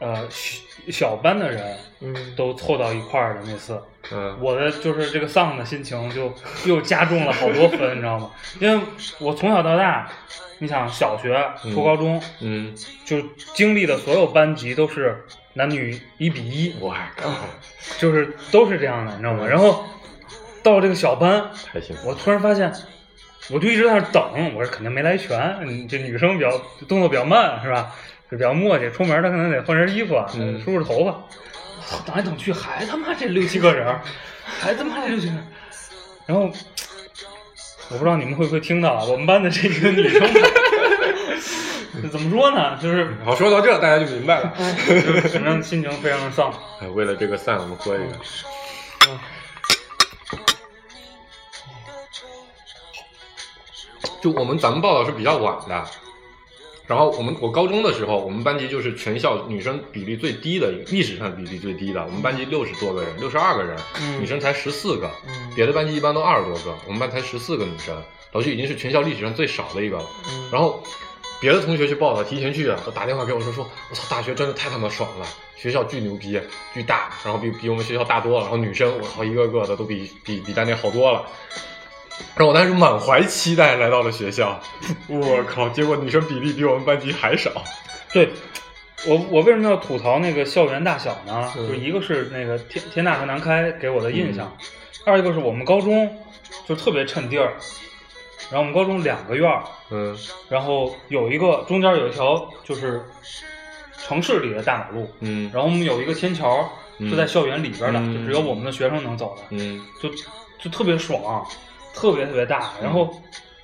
呃小小班的人嗯，都凑到一块儿的那次，嗯，我的就是这个丧的心情就又加重了好多分，你知道吗？因为我从小到大，你想小学、初高中，嗯，就经历的所有班级都是男女一比一，我靠，就是都是这样的，你知道吗？嗯然后到这个小班。我突然发现，我就一直在那等，我说肯定没来全，嗯这女生比较动作比较慢，是吧？就比较磨叽，出门他可能得换身衣服啊，嗯梳梳头发。等来等去，还他妈这六七个人儿，还他妈这六七个人儿。然后我不知道你们会不会听到啊我们班的这个女生，[laughs] 怎么说呢？就是好，说到这大家就明白了。[laughs] 就是反正心情非常的丧。哎为了这个散，我们喝一个。就我们咱们报道是比较晚的，然后我们我高中的时候，我们班级就是全校女生比例最低的一个，历史上比例最低的。我们班级六十多个人，六十二个人，嗯女生才十四个，嗯别的班级一般都二十多个，我们班才十四个女生，老师已经是全校历史上最少的一个了。嗯然后别的同学去报了，提前去啊，都打电话给我说说，我操，大学真的太他妈爽了，学校巨牛逼，巨大，然后比比我们学校大多了，然后女生我操一个个的都比比比当年好多了。然后我当时满怀期待来到了学校，我靠！结果女生比例比我们班级还少。对，我我为什么要吐槽那个校园大小呢？嗯就一个是那个天天大和南开给我的印象，二一个是我们高中就特别趁地儿，然后我们高中两个院儿，嗯然后有一个中间有一条就是城市里的大马路，嗯然后我们有一个天桥是在校园里边的，嗯就只有我们的学生能走的，嗯，就就特别爽，特别特别大。然后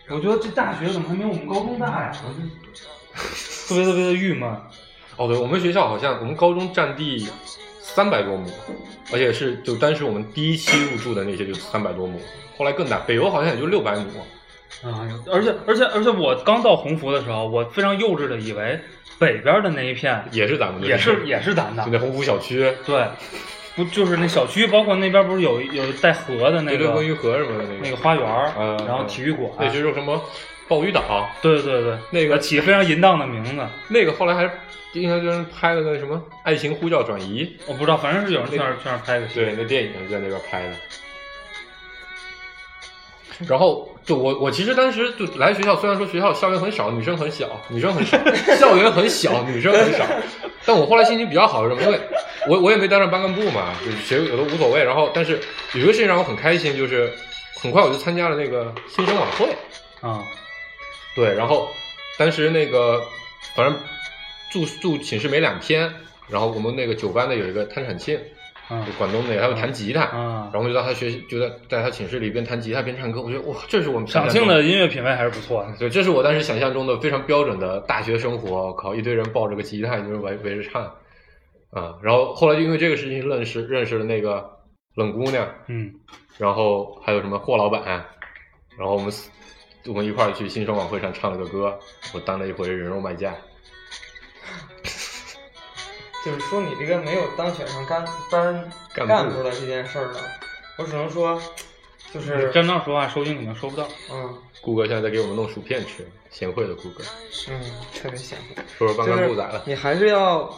我觉得这大学怎么还没有我们高中大呀？我 [laughs] 就特别特别的郁闷。哦对，我们学校好像我们高中占地三百多亩，而且是就当时我们第一期入住的那些就三百多亩，后来更大，北邮好像也就六百亩。啊，而且而且而且，我刚到鸿福的时候，我非常幼稚的以为北边的那一片也是咱们的，也是也是咱的就，那鸿福小区，对，不就是那小区，包括那边不是有有带河的那个对对，温榆河什么的那个那个花园儿，嗯然后体育馆，那是有什么鲍鱼岛，对对对，那个起非常淫荡的名字，那个后来还印象中拍了个什么《爱情呼叫转移我不知道，反正是有人在那儿去那儿拍的》，戏。对，那电影在那边拍的。[laughs] 然后，就我我其实当时就来学校，虽然说学校校园很少，女生很小，女生很少，校园很小，女生很少，[laughs] 但我后来心情比较好是什么？因为我我也没当上班干部嘛，就是谁有的无所谓。然后，但是有一个事情让我很开心，就是很快我就参加了那个新生晚会。啊，对，然后当时那个反正住住寝室没两天，然后我们那个九班的有一个摊产庆，嗯就广东那个，他会弹吉他，啊然后就在他学习，就在在他寝室里边弹吉他边唱歌，我觉得哇，这是我们赏庆的音乐品味还是不错的。对，这是我当时想象中的非常标准的大学生活。靠，一堆人抱着个吉他，一堆人围围着唱，啊，然后后来就因为这个事情认识认识了那个冷姑娘，嗯，然后还有什么霍老板，然后我们我们一块儿去新生晚会上唱了个歌，我当了一回人肉卖价。就是说你这个没有当选上干班干部干部的这件事儿呢，我只能说，就是真正说话收听可能收不到。嗯顾哥现在在给我们弄薯片吃，贤惠的顾哥，嗯特别贤惠。说说班就是干部咋了？你还是要，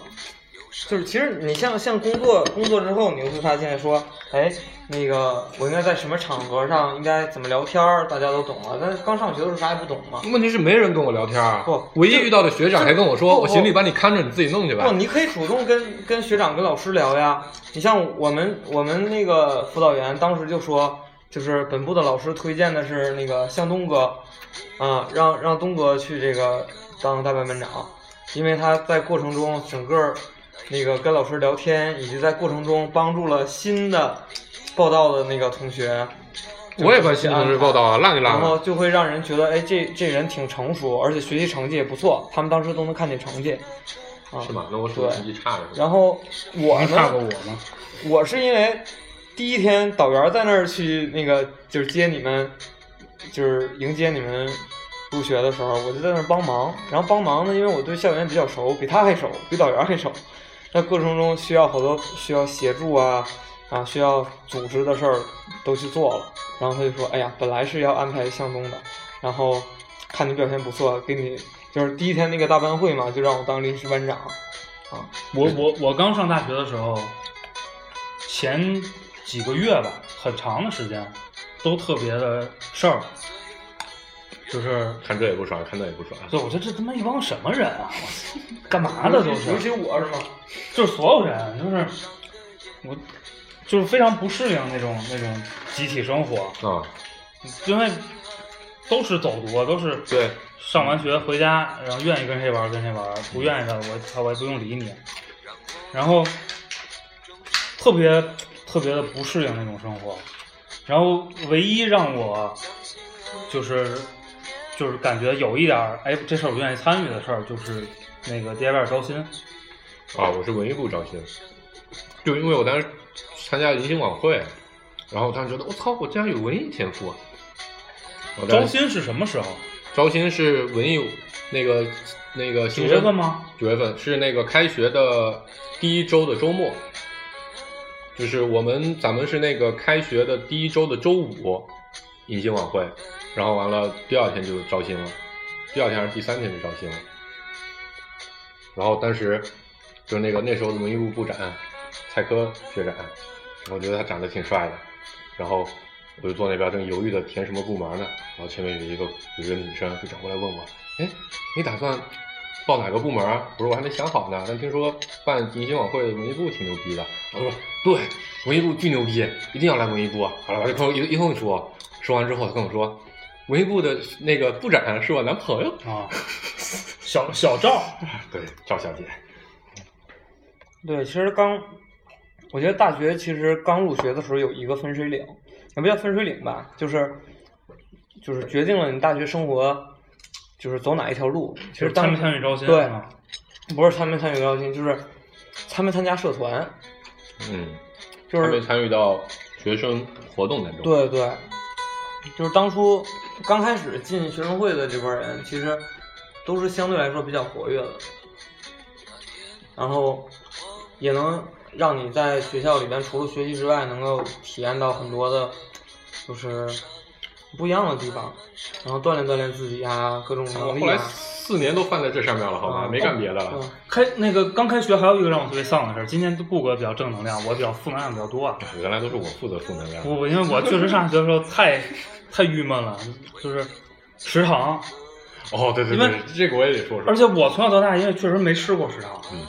就是其实你像像工作工作之后，你就会发现说，哎，那个我应该在什么场合上应该怎么聊天儿，大家都懂了。但是刚上学的时候啥也不懂嘛。问题是没人跟我聊天啊，不唯一遇到的学长还跟我说，我行李把你看着，你自己弄去吧不，。你可以主动跟跟学长、跟老师聊呀。你像我们我们那个辅导员当时就说，就是本部的老师推荐的是那个向东哥，啊，让让东哥去这个当大班班长，因为他在过程中整个那个跟老师聊天，以及在过程中帮助了新的报道的那个同学。我也帮新同事报道啊，浪一然后。就会让人觉得，哎，这这人挺成熟，而且学习成绩也不错。他们当时都能看见成绩，啊，是吗？那我数学成绩差了是吧？然后我呢差过呢，我吗？我是因为第一天导员在那儿去那个就是接你们，就是迎接你们入学的时候，我就在那儿帮忙。然后帮忙呢，因为我对校园比较熟，比他还熟，比导员还熟。在过程中需要好多需要协助啊啊，需要组织的事儿都去做了。然后他就说：“哎呀，本来是要安排向东的，然后看你表现不错，给你就是第一天那个大班会嘛，就让我当临时班长。啊，我我我刚上大学的时候，前几个月吧，很长的时间，都特别的事儿，就是，看这也不爽，看那也不爽。对，我觉得这他妈一帮什么人啊！我干嘛的都是，尤其我是吗？就是所有人，就是我，就是非常不适应那种那种集体生活，啊，因为都是走读，都是对，上完学回家，然后愿意跟谁玩跟谁玩，不愿意的我操我也不用理你，然后特别特别的不适应那种生活，然后唯一让我就是就是感觉有一点儿哎这事儿我愿意参与的事儿，就是那个 DIY 招新，啊，我是文艺部招新，就因为我当时参加迎新晚会，然后当时觉得我操，我竟然有文艺天赋啊！我当时招新是什么时候？招新是文艺那个那个九新生月份吗？九月份是那个开学的第一周的周末，就是我们咱们是那个开学的第一周的周五迎新晚会，然后完了第二天就招新了，第二天还是第三天就招新了。然后当时就那个那时候的文艺部部长蔡科学长，我觉得他长得挺帅的，然后我就坐那边正犹豫的填什么部门呢，然后前面有一个有一个女生就转过来问我，哎，你打算报哪个部门？我说我还没想好呢，但听说办迎新晚会文艺部挺牛逼的。我说对，文艺部巨牛逼，一定要来文艺部。好了，我就跟我一一通说，说完之后他跟我说，文艺部的那个部长是我男朋友。啊，小小赵，[laughs] 对，赵小姐。对，其实刚，我觉得大学其实刚入学的时候有一个分水岭，也不叫分水岭吧，就是就是决定了你大学生活就是走哪一条路。其实当参没参与招新？对不是参没参与招新，就是参没参加社团，嗯，就是他没参与到学生活动当中。，对对，就是当初刚开始进学生会的这帮人，其实都是相对来说比较活跃的，然后也能让你在学校里边除了学习之外，能够体验到很多的，就是不一样的地方，然后锻炼锻炼自己啊，各种能力啊。四年都放在这上面了，好吧，嗯没干别的了。嗯开那个刚开学还有一个让我特别丧的事儿，今天布哥比较正能量，我比较负能量比较多啊。原来都是我负责负能量。不不，因为我确实上学的时候太太郁闷了，就是食堂，哦，对对因为对，这个我也得说说。而且我从小到大因为确实没吃过食堂，嗯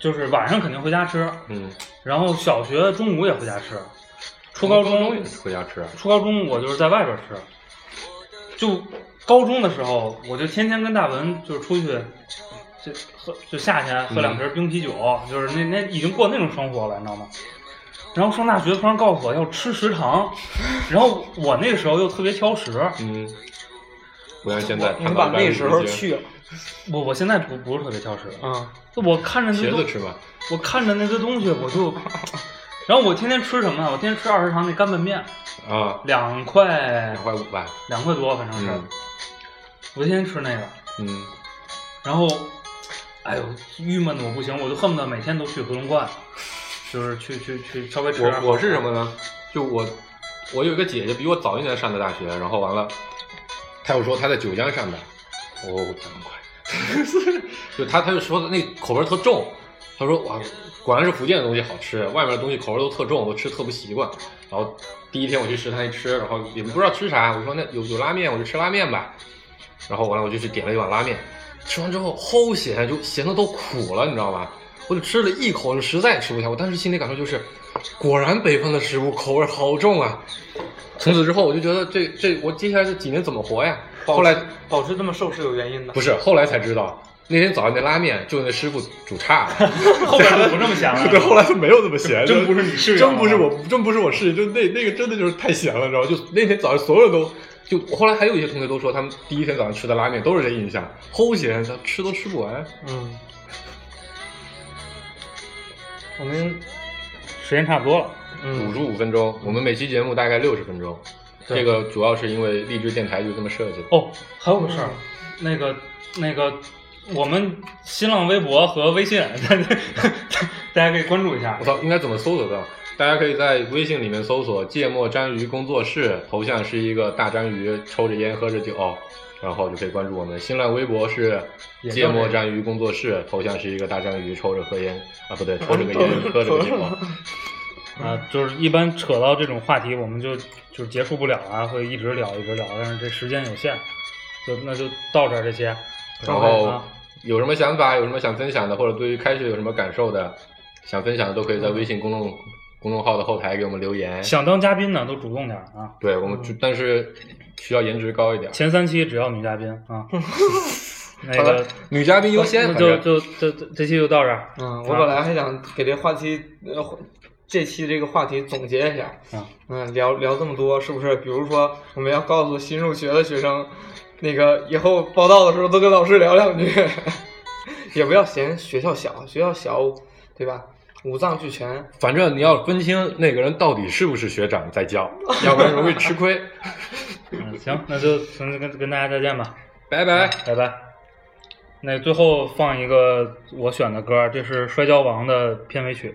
就是晚上肯定回家吃，嗯，然后小学中午也回家吃，初高中也回家吃。初高中我就是在外边吃，就高中的时候我就天天跟大文就是出去，就喝就夏天喝两瓶冰啤酒，就是那那已经过那种生活了，你知道吗？然后上大学突然告诉我要吃食堂，然后我那个时候又特别挑食，嗯，不像现在。你把那时候去了，我我现在不不是特别挑食，嗯，我看着那都吃吗？我看着那些东西我就，[laughs] 然后我天天吃什么呢？我天天吃二食堂那干拌面，啊，两块两块五吧。两块多，反正是，嗯我天天吃那个，嗯，然后，哎呦，郁闷的我不行，我就恨不得每天都去回龙观，就是去去去稍微吃点好我我是什么呢？就我我有一个姐姐比我早一年上的大学，然后完了，她又说她在九江上的，哦，这么快，[laughs] 就她她就说的那口味特重，她说哇，果然是福建的东西好吃，外面的东西口味都特重，我吃特不习惯。然后第一天我去食堂一吃，然后也不知道吃啥，我说那有有拉面，我就吃拉面吧。然后完了我就去点了一碗拉面，吃完之后齁咸，就咸的都苦了，你知道吧？我就吃了一口，就实在吃不下。我当时心里感受就是，果然北方的食物口味好重啊。从此之后，我就觉得这这我接下来这几年怎么活呀？后来保持这么瘦是有原因的不。是，后来才知道，那天早上那拉面就那师傅煮差了。[laughs] 后来就不这么咸了。[laughs] 对，后来就没有那么咸，真不是你适应真不是我，真不是我适应，就那那个真的就是太咸了，你知道吗？就那天早上所有人都，就后来还有一些同学都说，他们第一天早上吃的拉面都是这印象，齁咸，他吃都吃不完。嗯，我们时间差不多了，五嗯十五分钟，我们每期节目大概六十分钟，这个主要是因为励志电台就这么设计的。哦，还有个事儿，那个那个，我们新浪微博和微信，[laughs] 大家可以关注一下我。操，应该怎么搜索到？大家可以在微信里面搜索“芥末章鱼工作室”，头像是一个大章鱼抽着烟喝着酒，然后就可以关注我们。新浪微博是“芥末章鱼工作室”，头像是一个大章鱼抽着喝烟啊，不对，抽着个烟 [laughs] 喝着个酒。[laughs] 啊，就是一般扯到这种话题，我们就就结束不了啊，会一直聊一直聊，但是这时间有限，就那就到这儿这些。然后啊有什么想法，有什么想分享的，或者对于开学有什么感受的，想分享的，都可以在微信公众公众号的后台给我们留言。想当嘉宾呢都主动点啊，对我们就，但是需要颜值高一点。前三期只要女嘉宾啊。[laughs] 那个女嘉宾优先，就就就这这这期就到这儿。嗯，我本来还想给这话题，呃，这期这个话题总结一下。啊嗯，聊聊这么多，是不是？比如说，我们要告诉新入学的学生，那个以后报道的时候都跟老师聊两句，[laughs] 也不要嫌学校小，学校小，对吧？五脏俱全。反正你要分清那个人到底是不是学长在教，[laughs] 要不然容易吃亏。嗯，行，那就跟跟跟大家再见吧，拜拜。拜拜。那最后放一个我选的歌，这是《摔跤王》的片尾曲。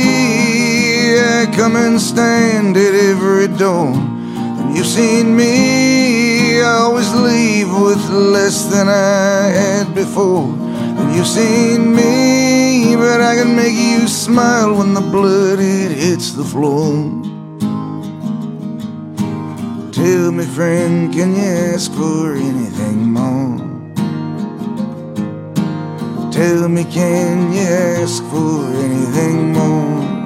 I come and stand at every door. And you've seen me. I always leave with less than I had before. And you've seen me, but I can make you smile when the blood it hits the floor. Tell me, friend, can you ask for anything more? Tell me, can you ask for anything more?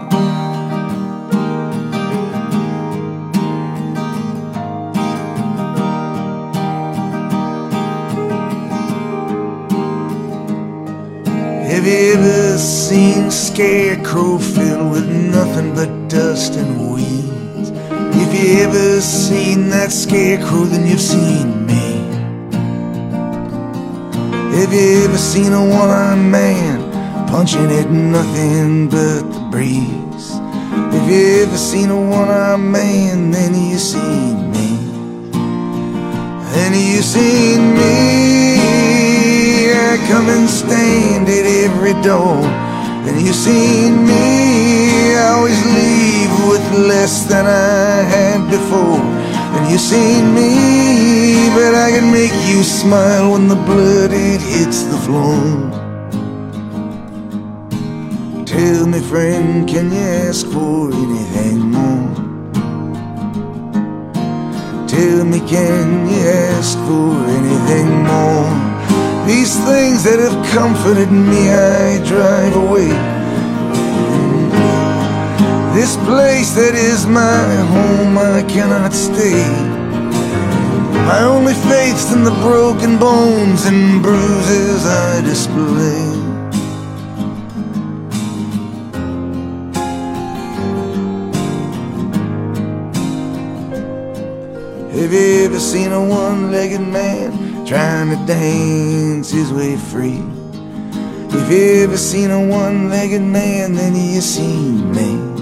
Have you ever seen a scarecrow filled with nothing but dust and weeds? If you ever seen that scarecrow, then you've seen me. Have you ever seen a one-armed man punching at nothing but the breeze? If you ever seen a one-armed man, then you seen me. Then you seen me. I come and stand at every door. And you seen me. I always leave with less than I had before. And you seen me, but I can make you smile when the blood it hits the floor. Tell me, friend, can you ask for anything more? Tell me, can you ask for anything more? These things that have comforted me, I drive away. This place that is my home, I cannot stay. My only faith's in the broken bones and bruises I display. Have you ever seen a one-legged man trying to dance his way free? If you ever seen a one-legged man, then you seen me.